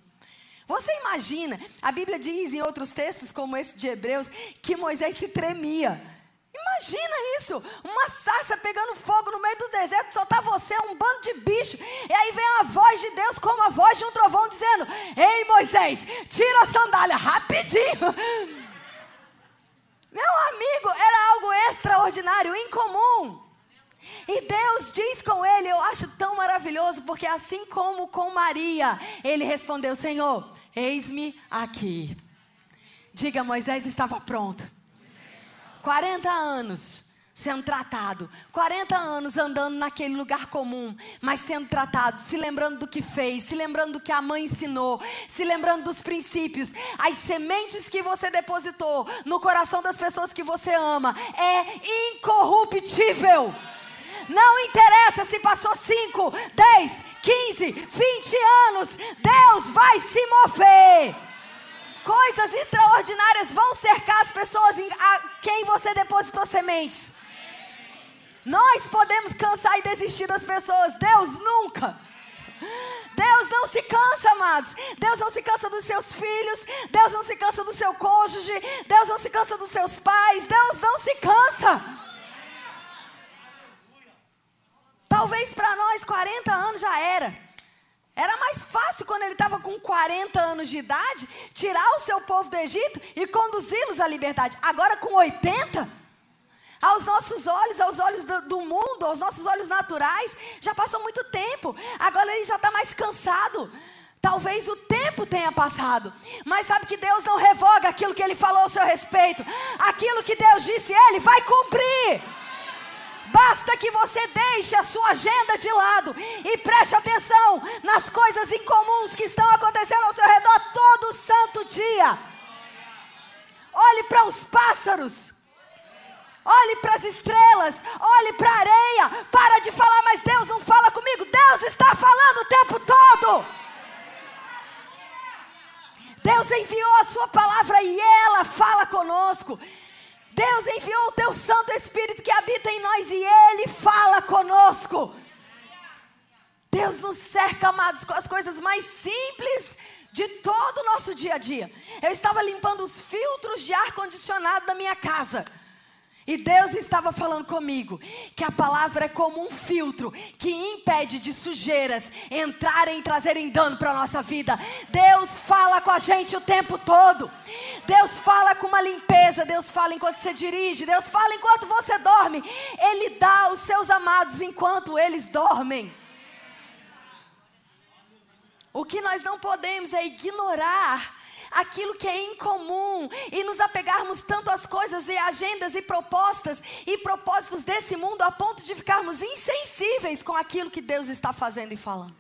Você imagina, a Bíblia diz em outros textos, como esse de Hebreus, que Moisés se tremia. Imagina isso, uma sarça pegando fogo no meio do deserto, só tá você, um bando de bicho. E aí vem a voz de Deus como a voz de um trovão dizendo: Ei Moisés, tira a sandália rapidinho. Meu amigo, era algo extraordinário, incomum. E Deus diz com ele, eu acho tão maravilhoso, porque assim como com Maria, ele respondeu: Senhor, eis-me aqui. Diga, Moisés estava pronto. 40 anos sendo tratado, 40 anos andando naquele lugar comum, mas sendo tratado, se lembrando do que fez, se lembrando do que a mãe ensinou, se lembrando dos princípios, as sementes que você depositou no coração das pessoas que você ama é incorruptível. Não interessa se passou 5, 10, 15, 20 anos, Deus vai se mover. Coisas extraordinárias vão cercar as pessoas a quem você depositou sementes. Nós podemos cansar e desistir das pessoas, Deus nunca. Deus não se cansa, amados. Deus não se cansa dos seus filhos. Deus não se cansa do seu cônjuge. Deus não se cansa dos seus pais. Deus não se cansa. Talvez para nós 40 anos já era. Era mais fácil quando ele estava com 40 anos de idade tirar o seu povo do Egito e conduzi-los à liberdade. Agora com 80, aos nossos olhos, aos olhos do, do, mundo, aos nossos olhos naturais, já passou muito tempo. Agora ele já está mais cansado. Talvez o tempo tenha passado, mas sabe que Deus não revoga aquilo que Ele falou ao seu respeito. Aquilo que Deus disse, Ele vai cumprir. Basta que você deixe a sua agenda de lado e preste atenção nas coisas incomuns que estão acontecendo ao seu redor todo santo dia. Olhe para os pássaros. Olhe para as estrelas, olhe para a areia. Para de falar, mas Deus não fala comigo. Deus está falando o tempo todo. Deus enviou a sua palavra e ela fala conosco. Deus enviou o teu Santo Espírito que habita em nós e ele fala conosco. Deus nos cerca, amados, com as coisas mais simples de todo o nosso dia a dia. Eu estava limpando os filtros de ar condicionado da minha casa. E Deus estava falando comigo que a palavra é como um filtro que impede de sujeiras entrarem e trazerem dano para a nossa vida. Deus fala com a gente o tempo todo. Deus fala com uma limpeza. Deus fala enquanto você dirige. Deus fala enquanto você dorme. Ele dá aos seus amados enquanto eles dormem. O que nós não podemos é ignorar aquilo que é incomum e nos apegarmos tanto às coisas e agendas e propostas e propósitos desse mundo a ponto de ficarmos insensíveis com aquilo que Deus está fazendo e falando.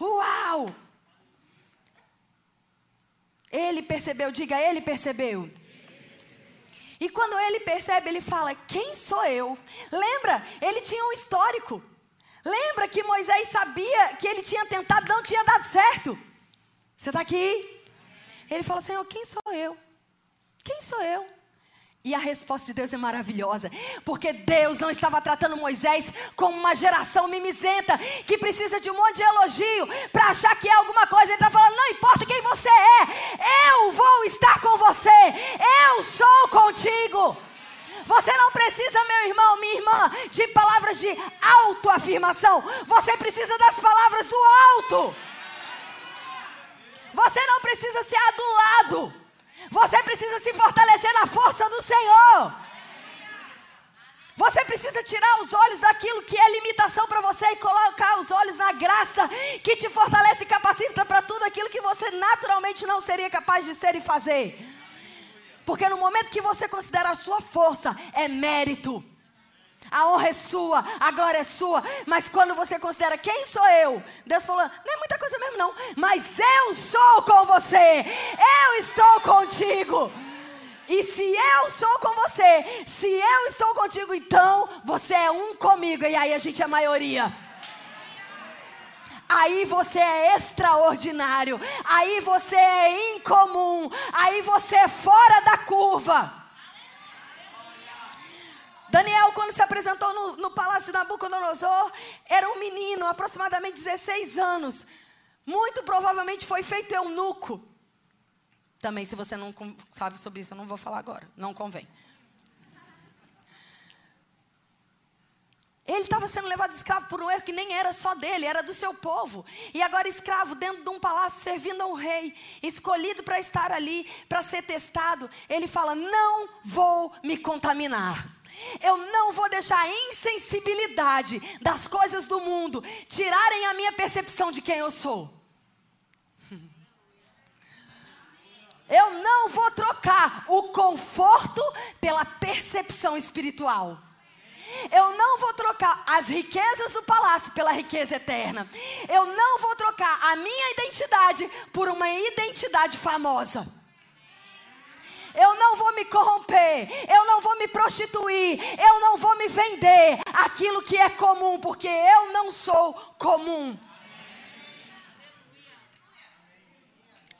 Uau! Ele percebeu, diga, ele percebeu. E quando ele percebe, ele fala: Quem sou eu? Lembra? Ele tinha um histórico. Lembra que Moisés sabia que ele tinha tentado, não tinha dado certo. Você está aqui? Ele fala: Senhor, quem sou eu? Quem sou eu? E a resposta de Deus é maravilhosa, porque Deus não estava tratando Moisés como uma geração mimizenta que precisa de um monte de elogio para achar que é alguma coisa. Ele está falando: não importa quem você é, eu vou estar com você, eu sou contigo. Você não precisa, meu irmão, minha irmã, de palavras de autoafirmação, você precisa das palavras do alto. Você não precisa ser adulado. Você precisa se fortalecer na força do Senhor. Você precisa tirar os olhos daquilo que é limitação para você e colocar os olhos na graça que te fortalece e capacita para tudo aquilo que você naturalmente não seria capaz de ser e fazer. Porque no momento que você considera a sua força, é mérito. A honra é sua, a glória é sua. Mas quando você considera quem sou eu, Deus falou: não é muita coisa mesmo, não. Mas eu sou com você. Eu estou contigo. E se eu sou com você, se eu estou contigo, então você é um comigo. E aí a gente é maioria. Aí você é extraordinário. Aí você é incomum. Aí você é fora da curva. Daniel, quando se apresentou no, no palácio de Nabucodonosor, era um menino, aproximadamente 16 anos. Muito provavelmente foi feito eunuco. Também, se você não sabe sobre isso, eu não vou falar agora. Não convém. Ele estava sendo levado escravo por um erro que nem era só dele, era do seu povo. E agora escravo dentro de um palácio, servindo a um rei, escolhido para estar ali, para ser testado. Ele fala: Não vou me contaminar. Eu não vou deixar a insensibilidade das coisas do mundo tirarem a minha percepção de quem eu sou. Eu não vou trocar o conforto pela percepção espiritual. Eu não vou trocar as riquezas do palácio pela riqueza eterna. Eu não vou trocar a minha identidade por uma identidade famosa. Eu não vou me corromper, eu não vou me prostituir, eu não vou me vender aquilo que é comum, porque eu não sou comum.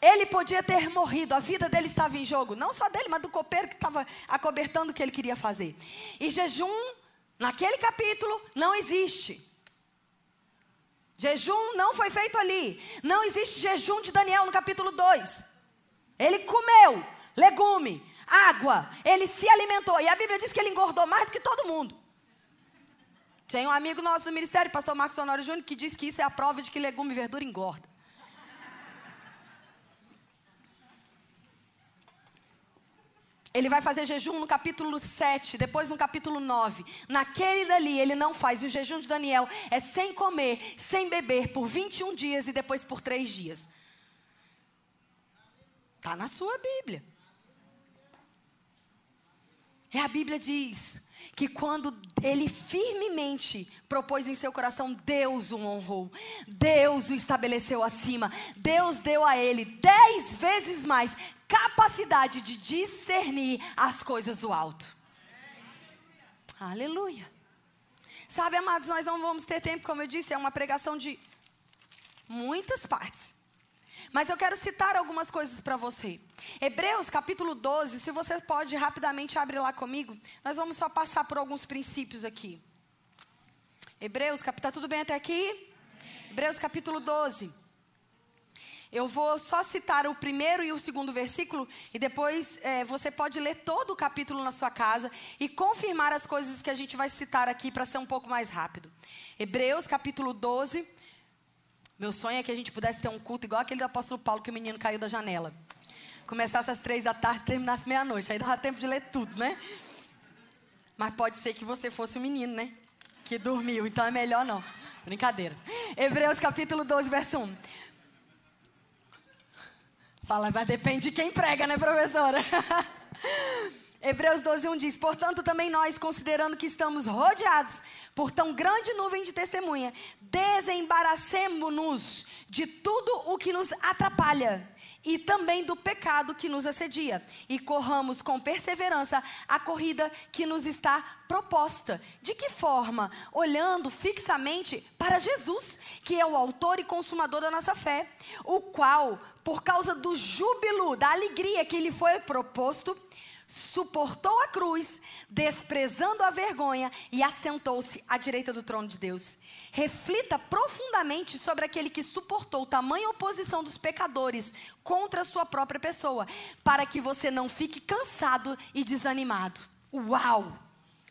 Ele podia ter morrido, a vida dele estava em jogo, não só dele, mas do copeiro que estava acobertando o que ele queria fazer. E jejum, naquele capítulo, não existe. Jejum não foi feito ali. Não existe jejum de Daniel no capítulo 2. Ele comeu, legume, água. Ele se alimentou. E a Bíblia diz que ele engordou mais do que todo mundo. Tem um amigo nosso do ministério, pastor Marcos Honório Júnior, que diz que isso é a prova de que legume e verdura engorda. Ele vai fazer jejum no capítulo 7, depois no capítulo 9. Naquele dali ele não faz. E o jejum de Daniel é sem comer, sem beber, por 21 dias e depois por 3 dias. Está na sua Bíblia. E a Bíblia diz que quando ele firmemente propôs em seu coração, Deus o honrou, Deus o estabeleceu acima, Deus deu a ele dez vezes mais capacidade de discernir as coisas do alto. Aleluia. Sabe, amados, nós não vamos ter tempo, como eu disse, é uma pregação de muitas partes. Mas eu quero citar algumas coisas para você. Hebreus capítulo 12, se você pode rapidamente abrir lá comigo, nós vamos só passar por alguns princípios aqui. Hebreus, capítulo, tá tudo bem até aqui? Hebreus capítulo 12. Eu vou só citar o primeiro e o segundo versículo e depois é, você pode ler todo o capítulo na sua casa e confirmar as coisas que a gente vai citar aqui para ser um pouco mais rápido. Hebreus capítulo 12. Meu sonho é que a gente pudesse ter um culto igual aquele do apóstolo Paulo que o menino caiu da janela. Começasse às três da tarde e terminasse meia-noite. Aí dava tempo de ler tudo, né? Mas pode ser que você fosse o menino, né? Que dormiu, então é melhor não. Brincadeira. Hebreus capítulo 12, verso 1. Fala, mas depende de quem prega, né, professora? Hebreus 12, 1 diz: Portanto, também nós, considerando que estamos rodeados por tão grande nuvem de testemunha, desembaracemo-nos de tudo o que nos atrapalha e também do pecado que nos assedia, e corramos com perseverança a corrida que nos está proposta. De que forma? Olhando fixamente para Jesus, que é o autor e consumador da nossa fé, o qual, por causa do júbilo, da alegria que lhe foi proposto, suportou a cruz, desprezando a vergonha e assentou-se à direita do trono de Deus. Reflita profundamente sobre aquele que suportou tamanha oposição dos pecadores contra a sua própria pessoa, para que você não fique cansado e desanimado. Uau!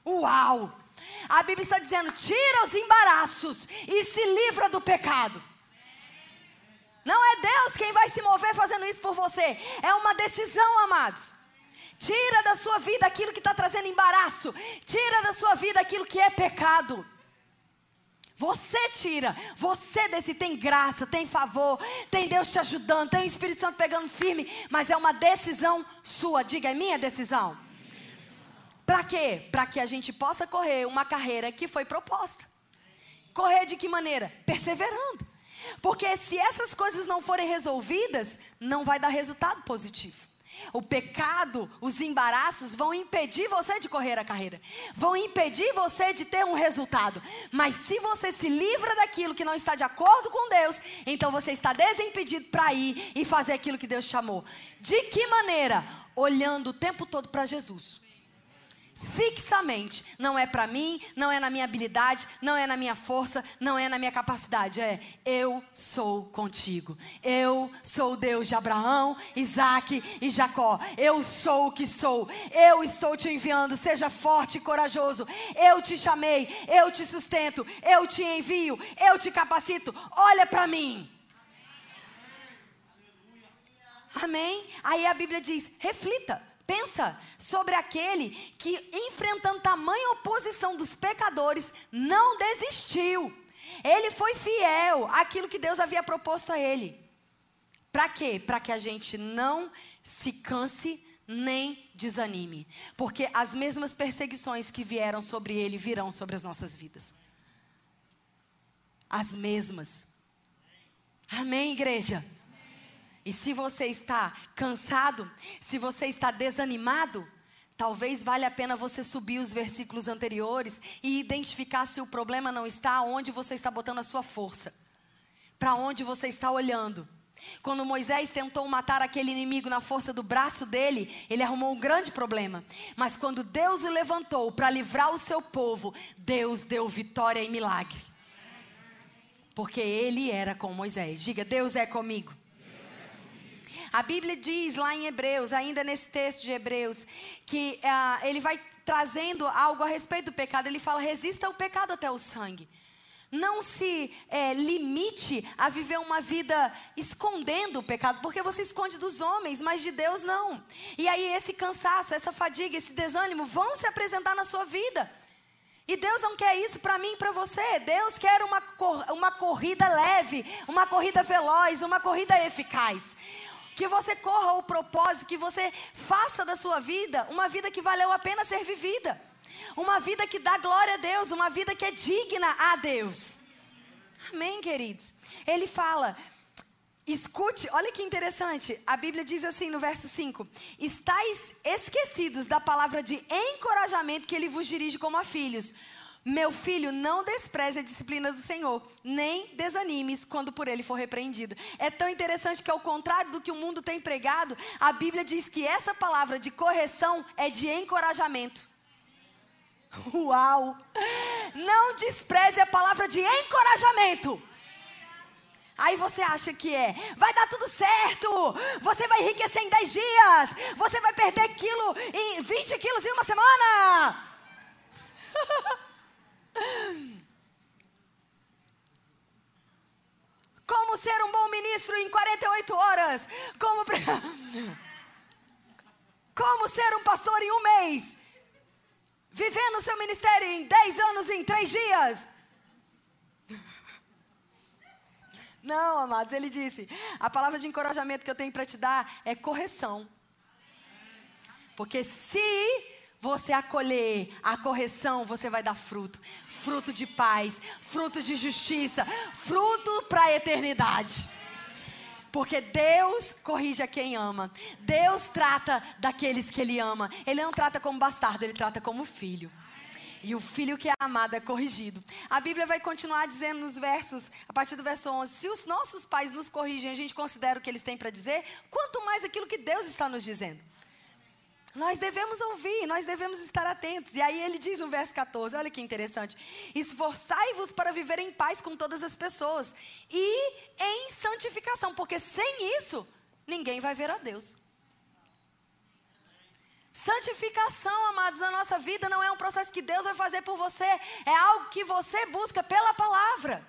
Uau! A Bíblia está dizendo: tira os embaraços e se livra do pecado. Não é Deus quem vai se mover fazendo isso por você, é uma decisão, amados. Tira da sua vida aquilo que está trazendo embaraço. Tira da sua vida aquilo que é pecado. Você tira, você desse tem graça, tem favor, tem Deus te ajudando, tem o Espírito Santo pegando firme, mas é uma decisão sua. Diga, é minha decisão. Para quê? Para que a gente possa correr uma carreira que foi proposta. Correr de que maneira? Perseverando. Porque se essas coisas não forem resolvidas, não vai dar resultado positivo. O pecado, os embaraços vão impedir você de correr a carreira, vão impedir você de ter um resultado. Mas se você se livra daquilo que não está de acordo com Deus, então você está desimpedido para ir e fazer aquilo que Deus chamou. De que maneira? Olhando o tempo todo para Jesus fixamente. Não é para mim, não é na minha habilidade, não é na minha força, não é na minha capacidade. É eu sou contigo. Eu sou o Deus de Abraão, Isaac e Jacó. Eu sou o que sou. Eu estou te enviando. Seja forte e corajoso. Eu te chamei, eu te sustento, eu te envio, eu te capacito. Olha para mim. Amém? Aí a Bíblia diz: reflita. Pensa sobre aquele que, enfrentando tamanha oposição dos pecadores, não desistiu. Ele foi fiel àquilo que Deus havia proposto a ele. Para quê? Para que a gente não se canse nem desanime. Porque as mesmas perseguições que vieram sobre ele virão sobre as nossas vidas. As mesmas. Amém, igreja? E se você está cansado, se você está desanimado, talvez valha a pena você subir os versículos anteriores e identificar se o problema não está onde você está botando a sua força, para onde você está olhando. Quando Moisés tentou matar aquele inimigo na força do braço dele, ele arrumou um grande problema. Mas quando Deus o levantou para livrar o seu povo, Deus deu vitória e milagre. Porque ele era com Moisés. Diga, Deus é comigo. A Bíblia diz lá em Hebreus, ainda nesse texto de Hebreus, que uh, ele vai trazendo algo a respeito do pecado. Ele fala: resista ao pecado até o sangue. não se é, limite a viver uma vida escondendo o pecado, porque você esconde dos homens, mas de Deus não. E aí esse cansaço, essa fadiga, esse desânimo vão se apresentar na sua vida. E Deus não quer isso para mim e para você. Deus quer uma, cor, uma corrida leve, uma corrida veloz, uma corrida eficaz. Que você corra o propósito, que você faça da sua vida uma vida que valeu a pena ser vivida. Uma vida que dá glória a Deus, uma vida que é digna a Deus. Amém, queridos? Ele fala: Escute, olha que interessante. A Bíblia diz assim no verso 5: Estais esquecidos da palavra de encorajamento que ele vos dirige como a filhos. Meu filho, não despreze a disciplina do Senhor, nem desanimes quando por ele for repreendido. É tão interessante que, ao contrário do que o mundo tem pregado, a Bíblia diz que essa palavra de correção é de encorajamento. Uau! Não despreze a palavra de encorajamento. Aí você acha que é, vai dar tudo certo, você vai enriquecer em 10 dias, você vai perder quilo em 20 quilos em uma semana. Como ser um bom ministro em 48 horas? Como, Como ser um pastor em um mês? Vivendo o seu ministério em 10 anos em 3 dias? Não, amados, ele disse: a palavra de encorajamento que eu tenho para te dar é correção. Porque se você acolher a correção, você vai dar fruto fruto de paz, fruto de justiça, fruto para a eternidade. Porque Deus corrige a quem ama. Deus trata daqueles que Ele ama. Ele não trata como bastardo, Ele trata como filho. E o filho que é amado é corrigido. A Bíblia vai continuar dizendo nos versos, a partir do verso 11: se os nossos pais nos corrigem, a gente considera o que eles têm para dizer, quanto mais aquilo que Deus está nos dizendo. Nós devemos ouvir, nós devemos estar atentos. E aí ele diz no verso 14, olha que interessante: Esforçai-vos para viver em paz com todas as pessoas e em santificação, porque sem isso ninguém vai ver a Deus. Santificação, amados, na nossa vida não é um processo que Deus vai fazer por você, é algo que você busca pela palavra.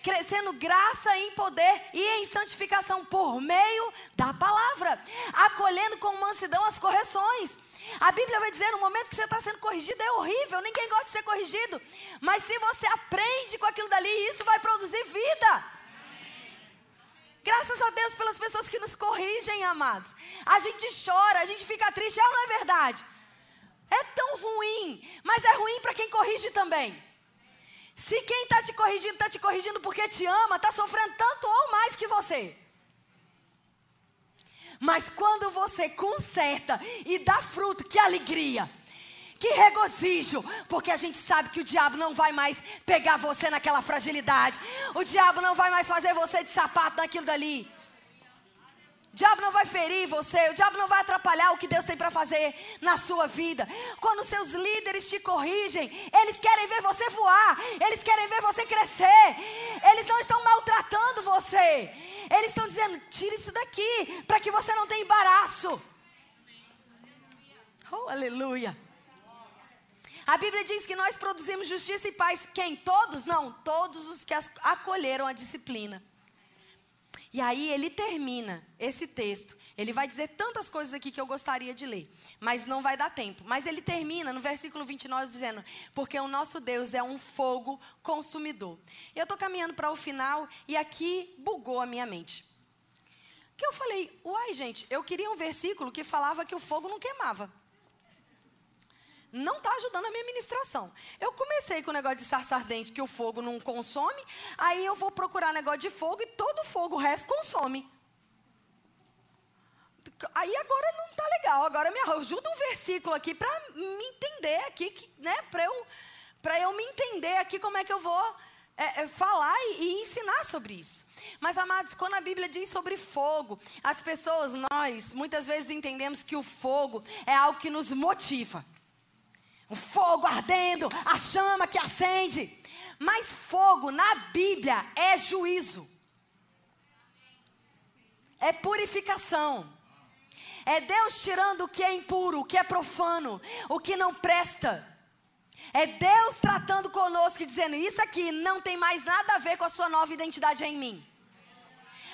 Crescendo graça em poder e em santificação por meio da palavra, acolhendo com mansidão as correções. A Bíblia vai dizer: no momento que você está sendo corrigido, é horrível, ninguém gosta de ser corrigido. Mas se você aprende com aquilo dali, isso vai produzir vida. Graças a Deus pelas pessoas que nos corrigem, amados. A gente chora, a gente fica triste, é ou não é verdade? É tão ruim, mas é ruim para quem corrige também. Se quem está te corrigindo está te corrigindo porque te ama, está sofrendo tanto ou mais que você. Mas quando você conserta e dá fruto, que alegria! Que regozijo, porque a gente sabe que o diabo não vai mais pegar você naquela fragilidade. O diabo não vai mais fazer você de sapato naquilo dali. O diabo não vai ferir você, o diabo não vai atrapalhar o que Deus tem para fazer na sua vida. Quando seus líderes te corrigem, eles querem ver você voar, eles querem ver você crescer. Eles não estão maltratando você. Eles estão dizendo: tira isso daqui, para que você não tenha embaraço. Oh, aleluia. A Bíblia diz que nós produzimos justiça e paz. Quem? Todos? Não, todos os que acolheram a disciplina. E aí ele termina esse texto. Ele vai dizer tantas coisas aqui que eu gostaria de ler, mas não vai dar tempo. Mas ele termina no versículo 29 dizendo: Porque o nosso Deus é um fogo consumidor. Eu estou caminhando para o final e aqui bugou a minha mente. Que eu falei, uai, gente, eu queria um versículo que falava que o fogo não queimava não está ajudando a minha ministração. Eu comecei com o negócio de sarça ardente, que o fogo não consome, aí eu vou procurar negócio de fogo e todo fogo, o resto consome. Aí agora não está legal, agora me ajuda um versículo aqui para me entender aqui, né, para eu, eu me entender aqui como é que eu vou é, é, falar e, e, ensinar sobre isso. Mas, amados, quando a Bíblia diz sobre fogo, as pessoas, nós, muitas vezes entendemos que o fogo é algo que nos motiva o fogo ardendo, a chama que acende. Mas fogo na Bíblia é juízo, é purificação. É Deus tirando o que é impuro, o que é profano, o que não presta. É Deus tratando conosco e dizendo: Isso aqui não tem mais nada a ver com a sua nova identidade em mim.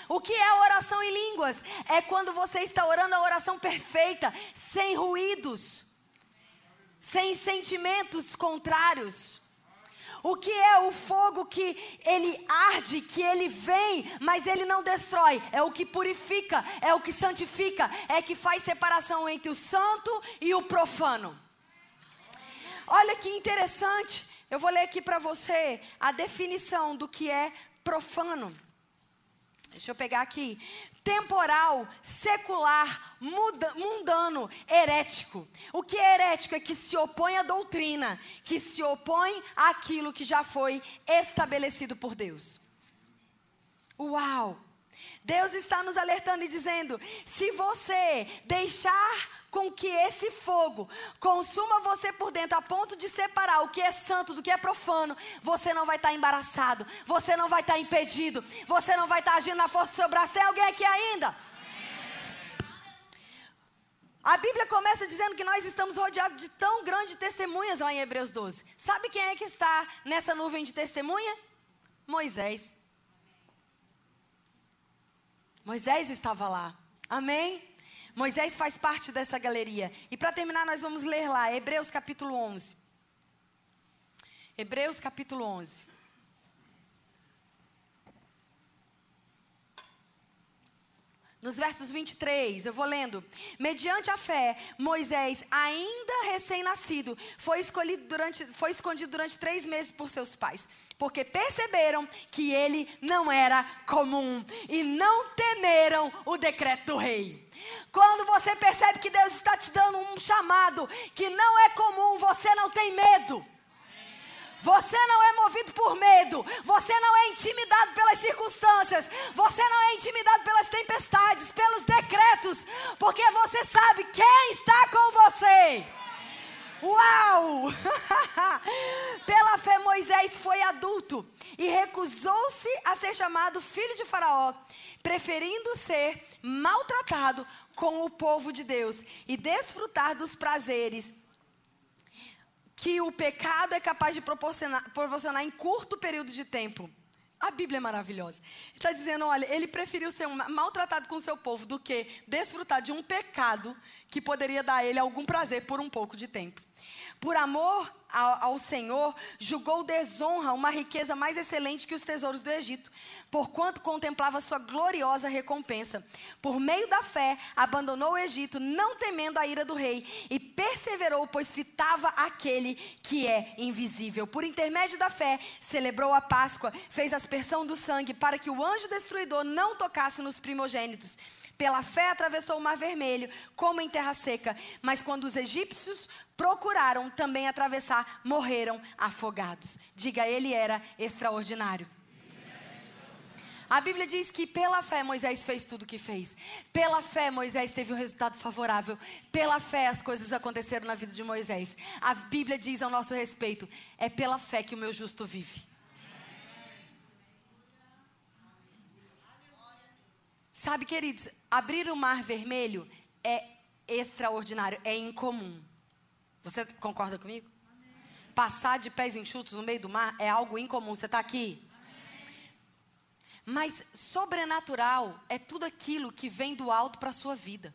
O que é oração em línguas? É quando você está orando a oração perfeita, sem ruídos, sem sentimentos contrários. O que é o fogo que ele arde, que ele vem, mas ele não destrói? É o que purifica, é o que santifica, é que faz separação entre o santo e o profano. Olha que interessante. Eu vou ler aqui para você a definição do que é profano. Deixa eu pegar aqui. Temporal, secular, muda, mundano, herético. O que é herético é que se opõe à doutrina, que se opõe àquilo que já foi estabelecido por Deus. Uau! Deus está nos alertando e dizendo: se você deixar com que esse fogo consuma você por dentro a ponto de separar o que é santo do que é profano, você não vai estar embaraçado, você não vai estar impedido, você não vai estar agindo na força do seu braço. Tem alguém aqui ainda? A Bíblia começa dizendo que nós estamos rodeados de tão grande testemunhas lá em Hebreus 12. Sabe quem é que está nessa nuvem de testemunha? Moisés. Moisés estava lá. Amém? Moisés faz parte dessa galeria. E para terminar, nós vamos ler lá, Hebreus capítulo 11. Hebreus capítulo 11. Nos versos 23, eu vou lendo. Mediante a fé, Moisés, ainda recém-nascido, foi, escolhido durante, foi escondido durante três meses por seus pais, porque perceberam que ele não era comum e não temeram o decreto do rei. Quando você percebe que Deus está te dando um chamado que não é comum, você não tem medo. Você não é movido por medo. Você não é intimidado pelas circunstâncias. Você não é intimidado pelas tempestades, pelos decretos. Porque você sabe quem está com você. Uau! Pela fé, Moisés foi adulto e recusou-se a ser chamado filho de Faraó, preferindo ser maltratado com o povo de Deus e desfrutar dos prazeres que o pecado é capaz de proporcionar, proporcionar em curto período de tempo. A Bíblia é maravilhosa. Está dizendo: olha, ele preferiu ser maltratado com seu povo do que desfrutar de um pecado que poderia dar a ele algum prazer por um pouco de tempo. Por amor ao, ao, Senhor, julgou desonra uma riqueza mais excelente que os tesouros do Egito, porquanto contemplava sua gloriosa recompensa. Por meio da fé, abandonou o Egito, não temendo a ira do rei, e perseverou, pois fitava aquele que é invisível. Por intermédio da fé, celebrou a Páscoa, fez aspersão do sangue, para que o anjo destruidor não tocasse nos primogênitos. Pela fé atravessou o mar vermelho, como em terra seca. Mas quando os egípcios procuraram também atravessar, morreram afogados. Diga, ele era extraordinário. A Bíblia diz que pela fé Moisés fez tudo o que fez. Pela fé Moisés teve um resultado favorável. Pela fé as coisas aconteceram na vida de Moisés. A Bíblia diz ao nosso respeito: é pela fé que o meu justo vive. Sabe, queridos, abrir o mar vermelho é extraordinário, é incomum. Você concorda comigo? Amém. Passar de pés enxutos no meio do mar é algo incomum. Você está aqui? Amém. Mas sobrenatural é tudo aquilo que vem do alto para a sua vida.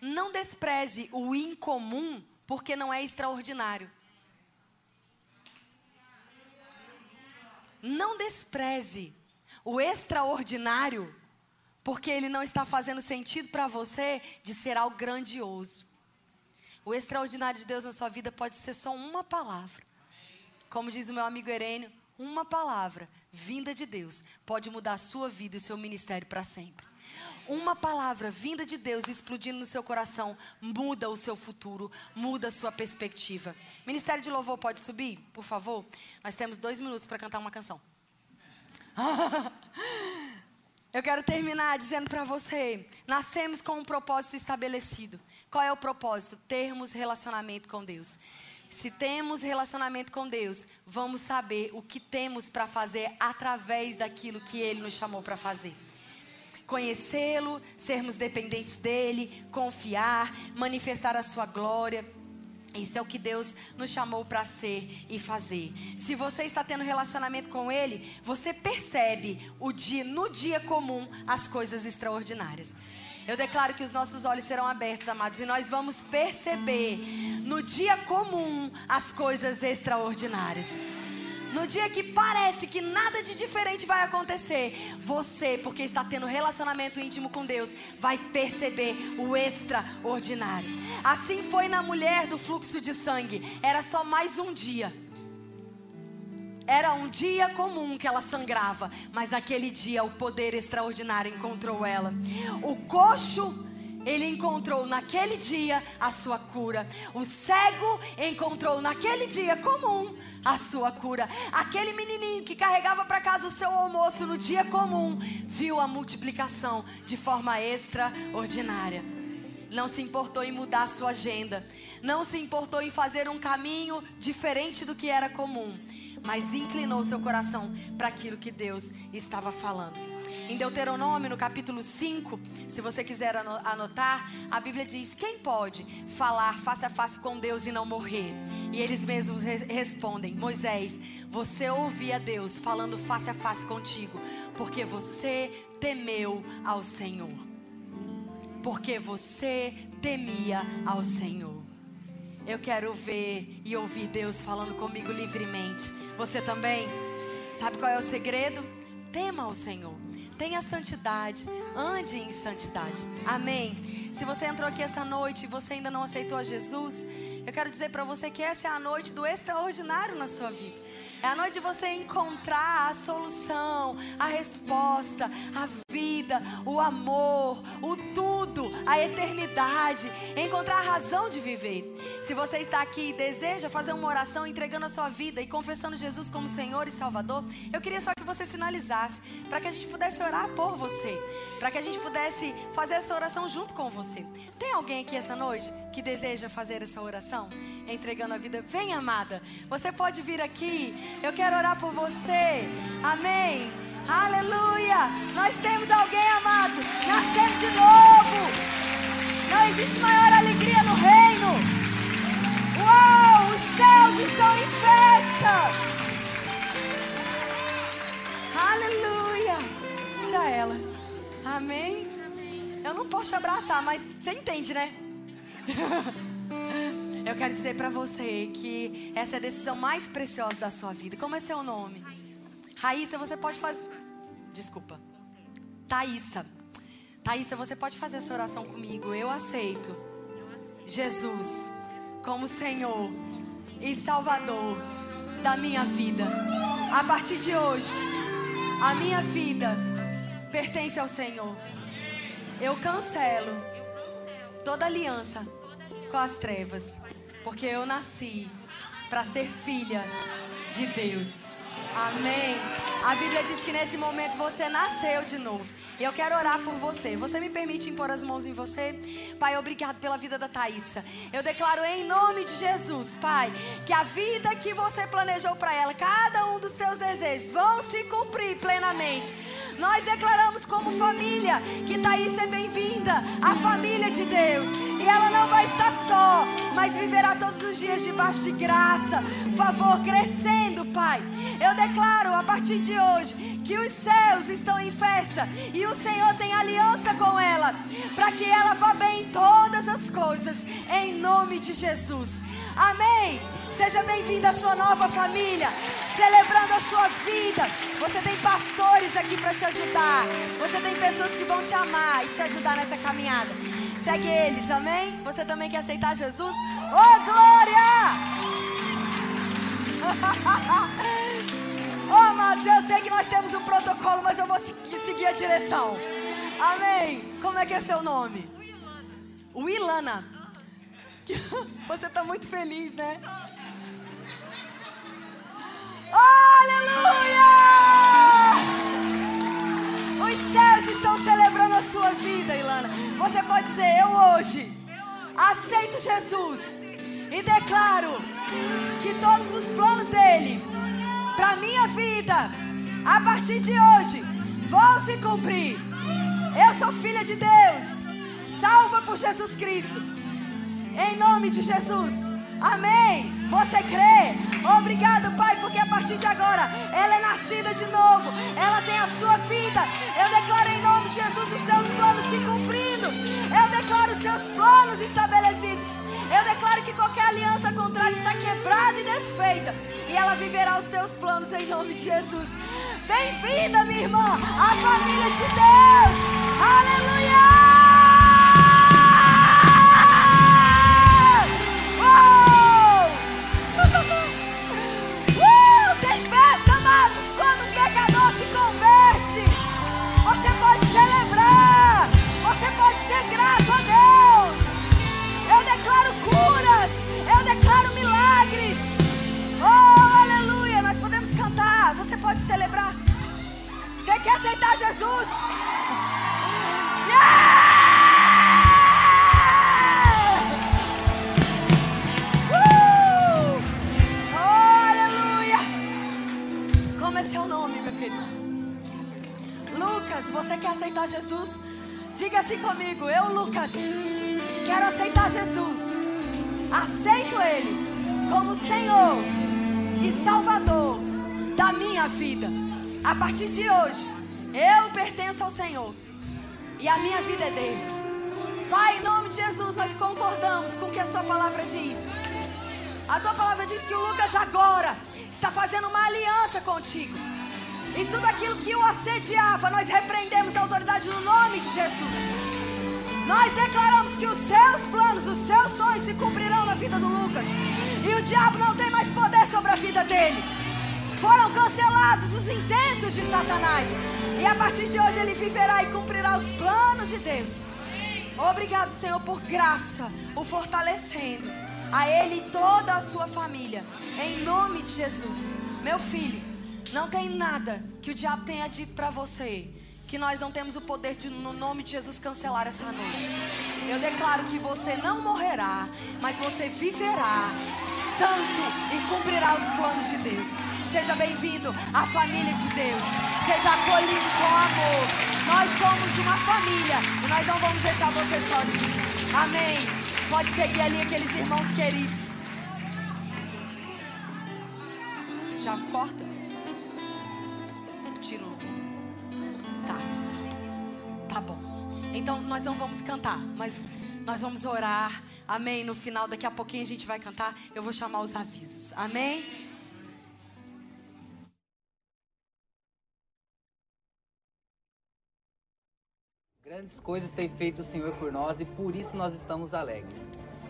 Não despreze o incomum porque não é extraordinário. Não despreze o extraordinário porque ele não está fazendo sentido para você de ser algo grandioso. O extraordinário de Deus na sua vida pode ser só uma palavra. Como diz o meu amigo Herênio, uma palavra vinda de Deus pode mudar a sua vida e o seu ministério para sempre. Uma palavra vinda de Deus explodindo no seu coração muda o seu futuro, muda a sua perspectiva. Ministério de Louvor pode subir, por favor? Nós temos dois minutos para cantar uma canção. Eu quero terminar dizendo para você: nascemos com um propósito estabelecido. Qual é o propósito? Termos relacionamento com Deus. Se temos relacionamento com Deus, vamos saber o que temos para fazer através daquilo que Ele nos chamou para fazer. Conhecê-lo, sermos dependentes dEle, confiar, manifestar a Sua glória. Isso é o que Deus nos chamou para ser e fazer. Se você está tendo relacionamento com Ele, você percebe o dia, no dia comum as coisas extraordinárias. Eu declaro que os nossos olhos serão abertos, amados, e nós vamos perceber no dia comum as coisas extraordinárias. No dia que parece que nada de diferente vai acontecer, você, porque está tendo relacionamento íntimo com Deus, vai perceber o extraordinário. Assim foi na mulher do fluxo de sangue. Era só mais um dia. Era um dia comum que ela sangrava, mas naquele dia o poder extraordinário encontrou ela. O coxo ele encontrou naquele dia a sua cura. O cego encontrou naquele dia comum a sua cura. Aquele menininho que carregava para casa o seu almoço no dia comum viu a multiplicação de forma extraordinária. Não se importou em mudar a sua agenda. Não se importou em fazer um caminho diferente do que era comum. Mas inclinou seu coração para aquilo que Deus estava falando. Em Deuteronômio, no capítulo 5, se você quiser anotar, a Bíblia diz: Quem pode falar face a face com Deus e não morrer? E eles mesmos re respondem: Moisés, você ouvia Deus falando face a face contigo, porque você temeu ao Senhor. Porque você temia ao Senhor. Eu quero ver e ouvir Deus falando comigo livremente. Você também? Sabe qual é o segredo? Tema ao Senhor. Tenha santidade, ande em santidade. Amém. Se você entrou aqui essa noite e você ainda não aceitou a Jesus, eu quero dizer para você que essa é a noite do extraordinário na sua vida. É a noite de você encontrar a solução, a resposta, a vida, o amor, o tudo, a eternidade, encontrar a razão de viver. Se você está aqui e deseja fazer uma oração entregando a sua vida e confessando Jesus como Senhor e Salvador, eu queria só que você sinalizasse para que a gente pudesse orar por você, para que a gente pudesse fazer essa oração junto com você. Tem alguém aqui essa noite que deseja fazer essa oração, entregando a vida? Vem, amada. Você pode vir aqui. Eu quero orar por você. Amém. Aleluia. Nós temos alguém, amado, nascendo de novo. Não existe maior alegria no reino. Uau, os céus estão em festa. Aleluia. Deixa ela. Amém. Eu não posso te abraçar, mas você entende, né? Eu quero dizer para você que essa é a decisão mais preciosa da sua vida. Como é seu nome? Raíssa, você pode fazer. Desculpa. Thaísa. Thaísa, você pode fazer essa oração comigo. Eu aceito Jesus como Senhor e Salvador da minha vida. A partir de hoje, a minha vida pertence ao Senhor. Eu cancelo toda aliança com as trevas, porque eu nasci para ser filha de Deus. Amém. A Bíblia diz que nesse momento você nasceu de novo. E eu quero orar por você. Você me permite impor as mãos em você? Pai, obrigado pela vida da Thaísa. Eu declaro em nome de Jesus, Pai, que a vida que você planejou para ela, cada um dos teus desejos, vão se cumprir plenamente. Nós declaramos como família que Thaís é bem-vinda à família de Deus. E ela não vai estar só, mas viverá todos os dias debaixo de graça, favor, crescendo, Pai. Eu declaro a partir de hoje que os céus estão em festa e o Senhor tem aliança com ela, para que ela vá bem em todas as coisas, em nome de Jesus. Amém. Seja bem-vinda à sua nova família, celebrando a sua vida. Você tem pastores aqui para te ajudar. Você tem pessoas que vão te amar e te ajudar nessa caminhada. Segue eles, amém? Você também quer aceitar Jesus? Oh, glória! oh, amados, eu sei que nós temos um protocolo, mas eu vou seguir a direção. Amém. Como é que é seu nome? O Ilana. Você está muito feliz, né? Aleluia! Os céus estão celebrando a sua vida, Ilana. Você pode dizer: Eu hoje aceito Jesus e declaro que todos os planos dele para minha vida, a partir de hoje, vão se cumprir. Eu sou filha de Deus, salva por Jesus Cristo. Em nome de Jesus, Amém. Você crê? Obrigado, Pai, porque a partir de agora ela é nascida de novo. Ela tem a sua vida. Eu declaro em nome de Jesus os seus planos se cumprindo. Eu declaro os seus planos estabelecidos. Eu declaro que qualquer aliança contrária está quebrada e desfeita. E ela viverá os teus planos em nome de Jesus. Bem-vinda, minha irmã, à família de Deus. Aleluia! Pode celebrar. Você quer aceitar Jesus? Yeah! Uh! Oh, aleluia. Como é seu nome, meu querido? Lucas, você quer aceitar Jesus? Diga assim comigo, eu, Lucas, quero aceitar Jesus. Aceito Ele como Senhor e Salvador da minha vida. A partir de hoje, eu pertenço ao Senhor e a minha vida é dele. Pai, em nome de Jesus, nós concordamos com o que a Sua palavra diz. A Tua palavra diz que o Lucas agora está fazendo uma aliança contigo. E tudo aquilo que o assediava, nós repreendemos a autoridade no nome de Jesus. Nós declaramos que os seus planos, os seus sonhos se cumprirão na vida do Lucas. E o diabo não tem mais poder sobre a vida dele. Foram cancelados os intentos de Satanás. E a partir de hoje ele viverá e cumprirá os planos de Deus. Obrigado, Senhor, por graça, o fortalecendo. A ele e toda a sua família. Em nome de Jesus. Meu filho, não tem nada que o diabo tenha dito para você que nós não temos o poder de, no nome de Jesus, cancelar essa noite. Eu declaro que você não morrerá, mas você viverá santo e cumprirá os planos de Deus. Seja bem-vindo à família de Deus. Seja acolhido com amor. Nós somos uma família e nós não vamos deixar você sozinho. Amém. Pode seguir ali aqueles irmãos queridos. Já corta? Tá. Tá bom. Então nós não vamos cantar, mas nós vamos orar. Amém. No final, daqui a pouquinho a gente vai cantar. Eu vou chamar os avisos. Amém. Grandes coisas tem feito o Senhor por nós e por isso nós estamos alegres.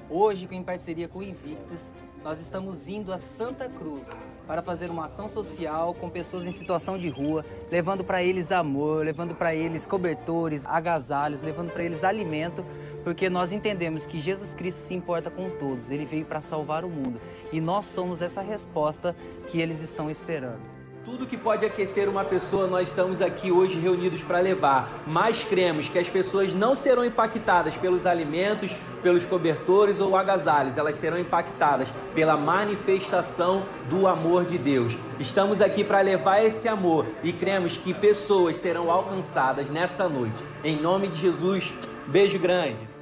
Hoje, em parceria com Invictus, nós estamos indo a Santa Cruz para fazer uma ação social com pessoas em situação de rua, levando para eles amor, levando para eles cobertores, agasalhos, levando para eles alimento, porque nós entendemos que Jesus Cristo se importa com todos, ele veio para salvar o mundo e nós somos essa resposta que eles estão esperando. Tudo que pode aquecer uma pessoa, nós estamos aqui hoje reunidos para levar. Mas cremos que as pessoas não serão impactadas pelos alimentos, pelos cobertores ou agasalhos, elas serão impactadas pela manifestação do amor de Deus. Estamos aqui para levar esse amor e cremos que pessoas serão alcançadas nessa noite. Em nome de Jesus, beijo grande.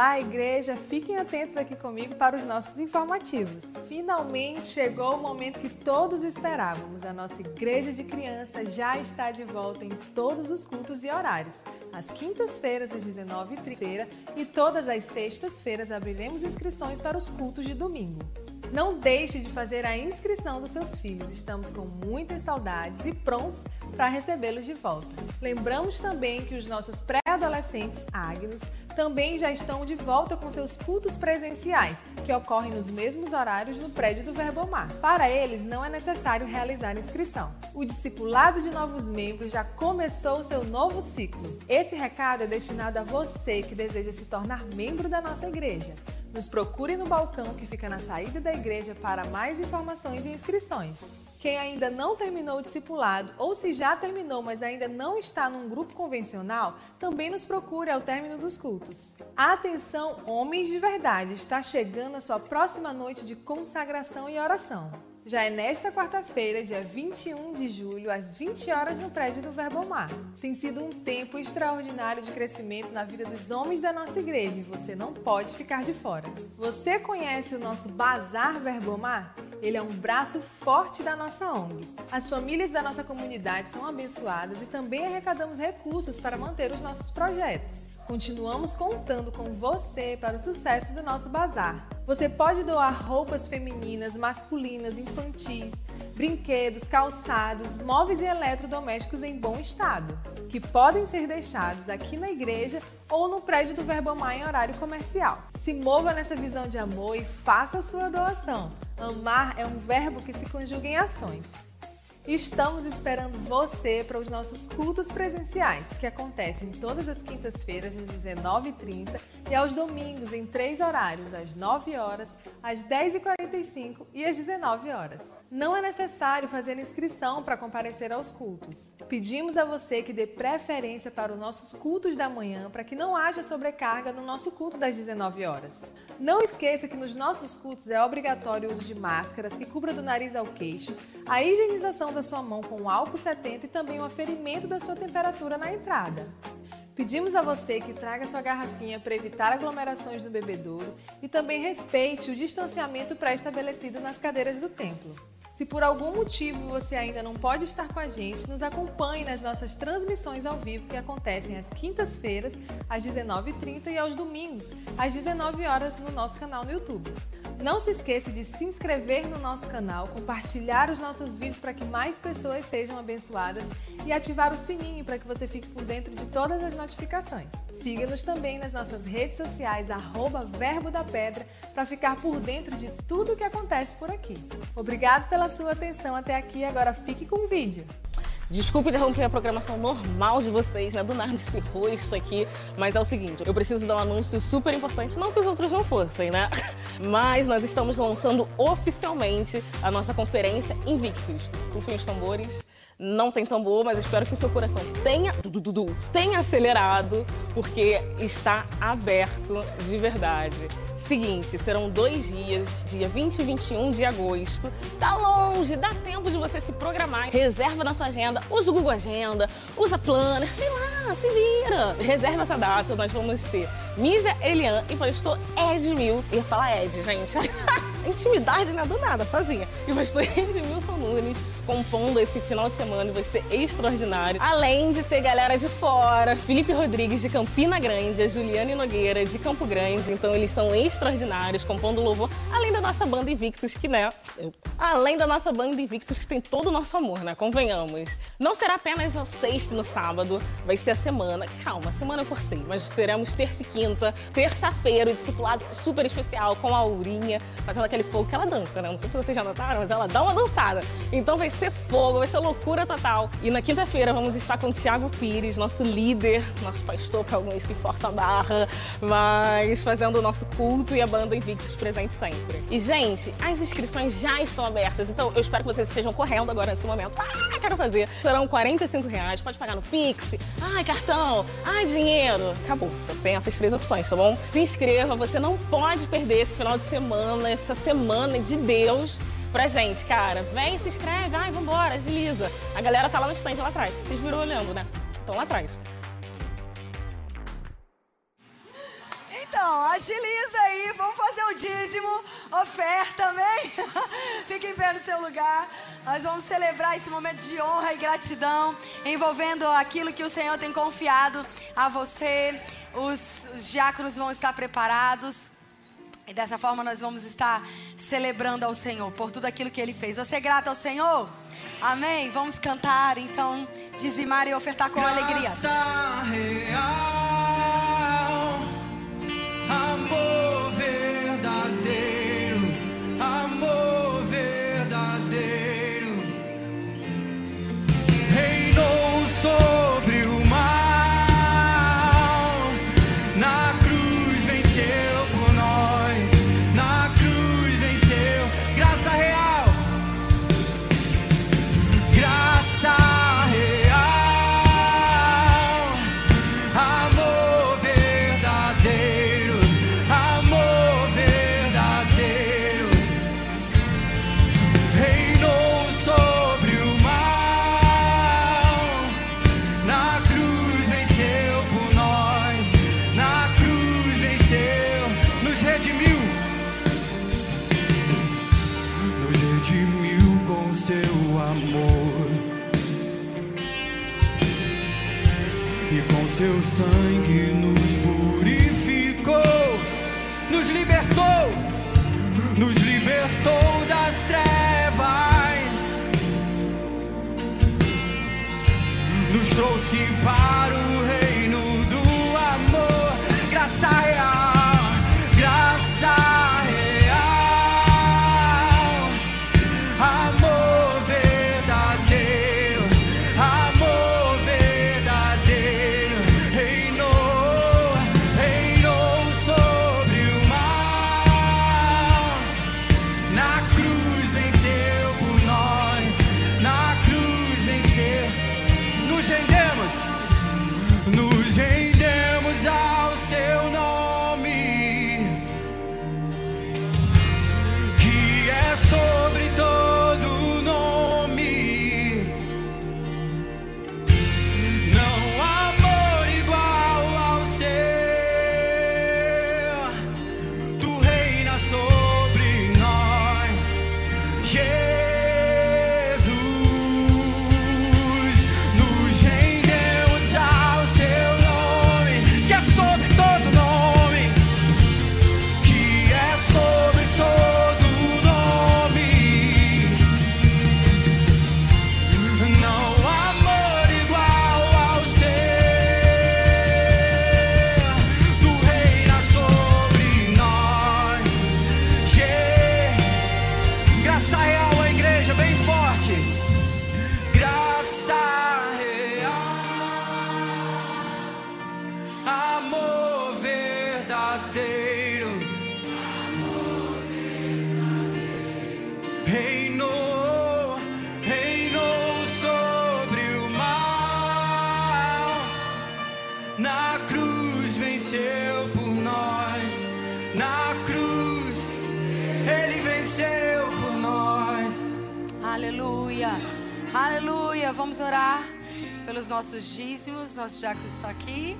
Olá, igreja! Fiquem atentos aqui comigo para os nossos informativos. Finalmente chegou o momento que todos esperávamos. A nossa igreja de crianças já está de volta em todos os cultos e horários. Às quintas-feiras, às 19h30 e todas as sextas-feiras abriremos inscrições para os cultos de domingo. Não deixe de fazer a inscrição dos seus filhos. Estamos com muitas saudades e prontos para recebê-los de volta. Lembramos também que os nossos pré-adolescentes Agnos também já estão de volta com seus cultos presenciais, que ocorrem nos mesmos horários no prédio do Verbomar. Para eles, não é necessário realizar inscrição. O discipulado de novos membros já começou seu novo ciclo. Esse recado é destinado a você que deseja se tornar membro da nossa igreja. Nos procure no balcão que fica na saída da igreja para mais informações e inscrições. Quem ainda não terminou o discipulado ou se já terminou, mas ainda não está num grupo convencional, também nos procure ao término dos cultos. Atenção, homens de verdade, está chegando a sua próxima noite de consagração e oração. Já é nesta quarta-feira, dia 21 de julho, às 20 horas, no prédio do Verbomar. Tem sido um tempo extraordinário de crescimento na vida dos homens da nossa igreja e você não pode ficar de fora. Você conhece o nosso Bazar Verbomar? Ele é um braço forte da nossa ONG. As famílias da nossa comunidade são abençoadas e também arrecadamos recursos para manter os nossos projetos. Continuamos contando com você para o sucesso do nosso bazar. Você pode doar roupas femininas, masculinas, infantis, brinquedos, calçados, móveis e eletrodomésticos em bom estado, que podem ser deixados aqui na igreja ou no prédio do Verbomar em horário comercial. Se mova nessa visão de amor e faça a sua doação. Amar é um verbo que se conjuga em ações. Estamos esperando você para os nossos cultos presenciais, que acontecem todas as quintas-feiras às 19h30 e aos domingos em três horários, às 9 horas, às 10h45 e às 19 horas. Não é necessário fazer inscrição para comparecer aos cultos. Pedimos a você que dê preferência para os nossos cultos da manhã para que não haja sobrecarga no nosso culto das 19 horas. Não esqueça que nos nossos cultos é obrigatório o uso de máscaras que cubra do nariz ao queixo, a higienização da sua mão com álcool 70 e também o aferimento da sua temperatura na entrada. Pedimos a você que traga sua garrafinha para evitar aglomerações no bebedouro e também respeite o distanciamento pré-estabelecido nas cadeiras do templo. Se por algum motivo você ainda não pode estar com a gente, nos acompanhe nas nossas transmissões ao vivo que acontecem às quintas-feiras, às 19h30 e aos domingos, às 19 horas no nosso canal no YouTube. Não se esqueça de se inscrever no nosso canal, compartilhar os nossos vídeos para que mais pessoas sejam abençoadas e ativar o sininho para que você fique por dentro de todas as notificações. Siga-nos também nas nossas redes sociais, arroba Verbo da Pedra, para ficar por dentro de tudo o que acontece por aqui. Obrigado pela sua atenção até aqui, agora fique com o vídeo. Desculpe interromper a programação normal de vocês, né? Do nada esse rosto aqui. Mas é o seguinte, eu preciso dar um anúncio super importante, não que os outros não fossem, né? Mas nós estamos lançando oficialmente a nossa conferência Invictus. Rufem os tambores. Não tem tambor, mas espero que o seu coração tenha, tenha acelerado, porque está aberto de verdade. Seguinte, serão dois dias, dia 20 e 21 de agosto. Tá longe, dá tempo de você se programar. Reserva na sua agenda, usa o Google Agenda, usa Planner, sei lá, se vira. Reserva essa data, nós vamos ter Mísia Elian e pastor Ed Mills. Ia falar Ed, gente. Intimidade não é do nada, sozinha. E o pastor Edmilson Nunes compondo esse final de semana vai ser extraordinário. Além de ter galera de fora, Felipe Rodrigues de Campina Grande, a Juliane Nogueira de Campo Grande. Então eles são extraordinários, compondo louvor. Além da nossa banda Invictus, que né? Além da nossa banda Invictus, que tem todo o nosso amor, né? Convenhamos. Não será apenas a sexta no sábado, vai ser a semana. Calma, semana eu forcei, mas teremos terça e quinta. Terça-feira, o discipulado super especial com a Aurinha, fazendo aquele fogo que ela dança, né? Não sei se vocês já notaram, mas ela dá uma dançada. Então vai ser fogo, vai ser loucura total. E na quinta-feira vamos estar com o Thiago Pires, nosso líder, nosso pastor, para alguns que força a barra, mas fazendo o nosso culto e a banda Invictus presente sempre. E, gente, as inscrições já estão abertas, então eu espero que vocês estejam correndo agora nesse momento. Ah, quero fazer. Serão 45 reais, pode pagar no Pix, ai, cartão, ai, dinheiro. Acabou, só tem essas três opções, tá bom? Se inscreva, você não pode perder esse final de semana, essa semana de Deus pra gente, cara. Vem, se inscreve, ai, vambora, agiliza. A galera tá lá no stand lá atrás. Vocês viram olhando, né? Estão lá atrás. Então, agiliza aí, vamos fazer o dízimo, oferta, amém? Fique em pé no seu lugar. Nós vamos celebrar esse momento de honra e gratidão, envolvendo aquilo que o Senhor tem confiado a você. Os, os diáconos vão estar preparados. E dessa forma nós vamos estar celebrando ao Senhor por tudo aquilo que Ele fez. Você é grato ao Senhor? Amém? Vamos cantar, então, dizimar e ofertar com Graça alegria. real, amor verdadeiro, amor para o dízimos. Nosso diácono está aqui.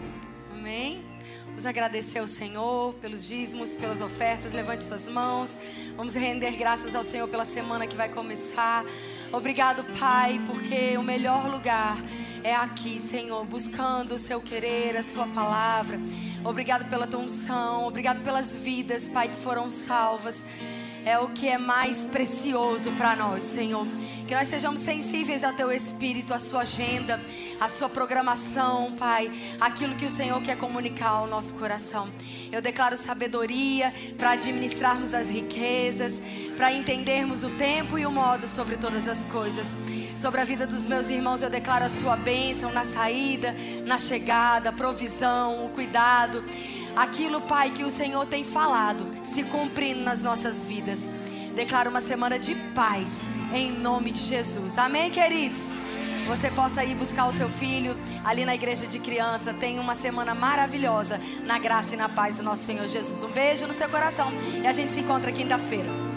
Amém. Vamos agradecer ao Senhor pelos dízimos, pelas ofertas. Levante suas mãos. Vamos render graças ao Senhor pela semana que vai começar. Obrigado, Pai, porque o melhor lugar é aqui, Senhor, buscando o seu querer, a sua palavra. Obrigado pela tua unção. Obrigado pelas vidas, Pai, que foram salvas é o que é mais precioso para nós, Senhor. Que nós sejamos sensíveis ao Teu Espírito, à Sua agenda, à Sua programação, Pai. Aquilo que o Senhor quer comunicar ao nosso coração. Eu declaro sabedoria para administrarmos as riquezas, para entendermos o tempo e o modo sobre todas as coisas. Sobre a vida dos meus irmãos, eu declaro a Sua bênção na saída, na chegada, provisão, o cuidado aquilo, Pai, que o Senhor tem falado se cumprindo nas nossas vidas. Declaro uma semana de paz em nome de Jesus. Amém, queridos? Você possa ir buscar o seu filho ali na igreja de criança. Tenha uma semana maravilhosa na graça e na paz do nosso Senhor Jesus. Um beijo no seu coração e a gente se encontra quinta-feira.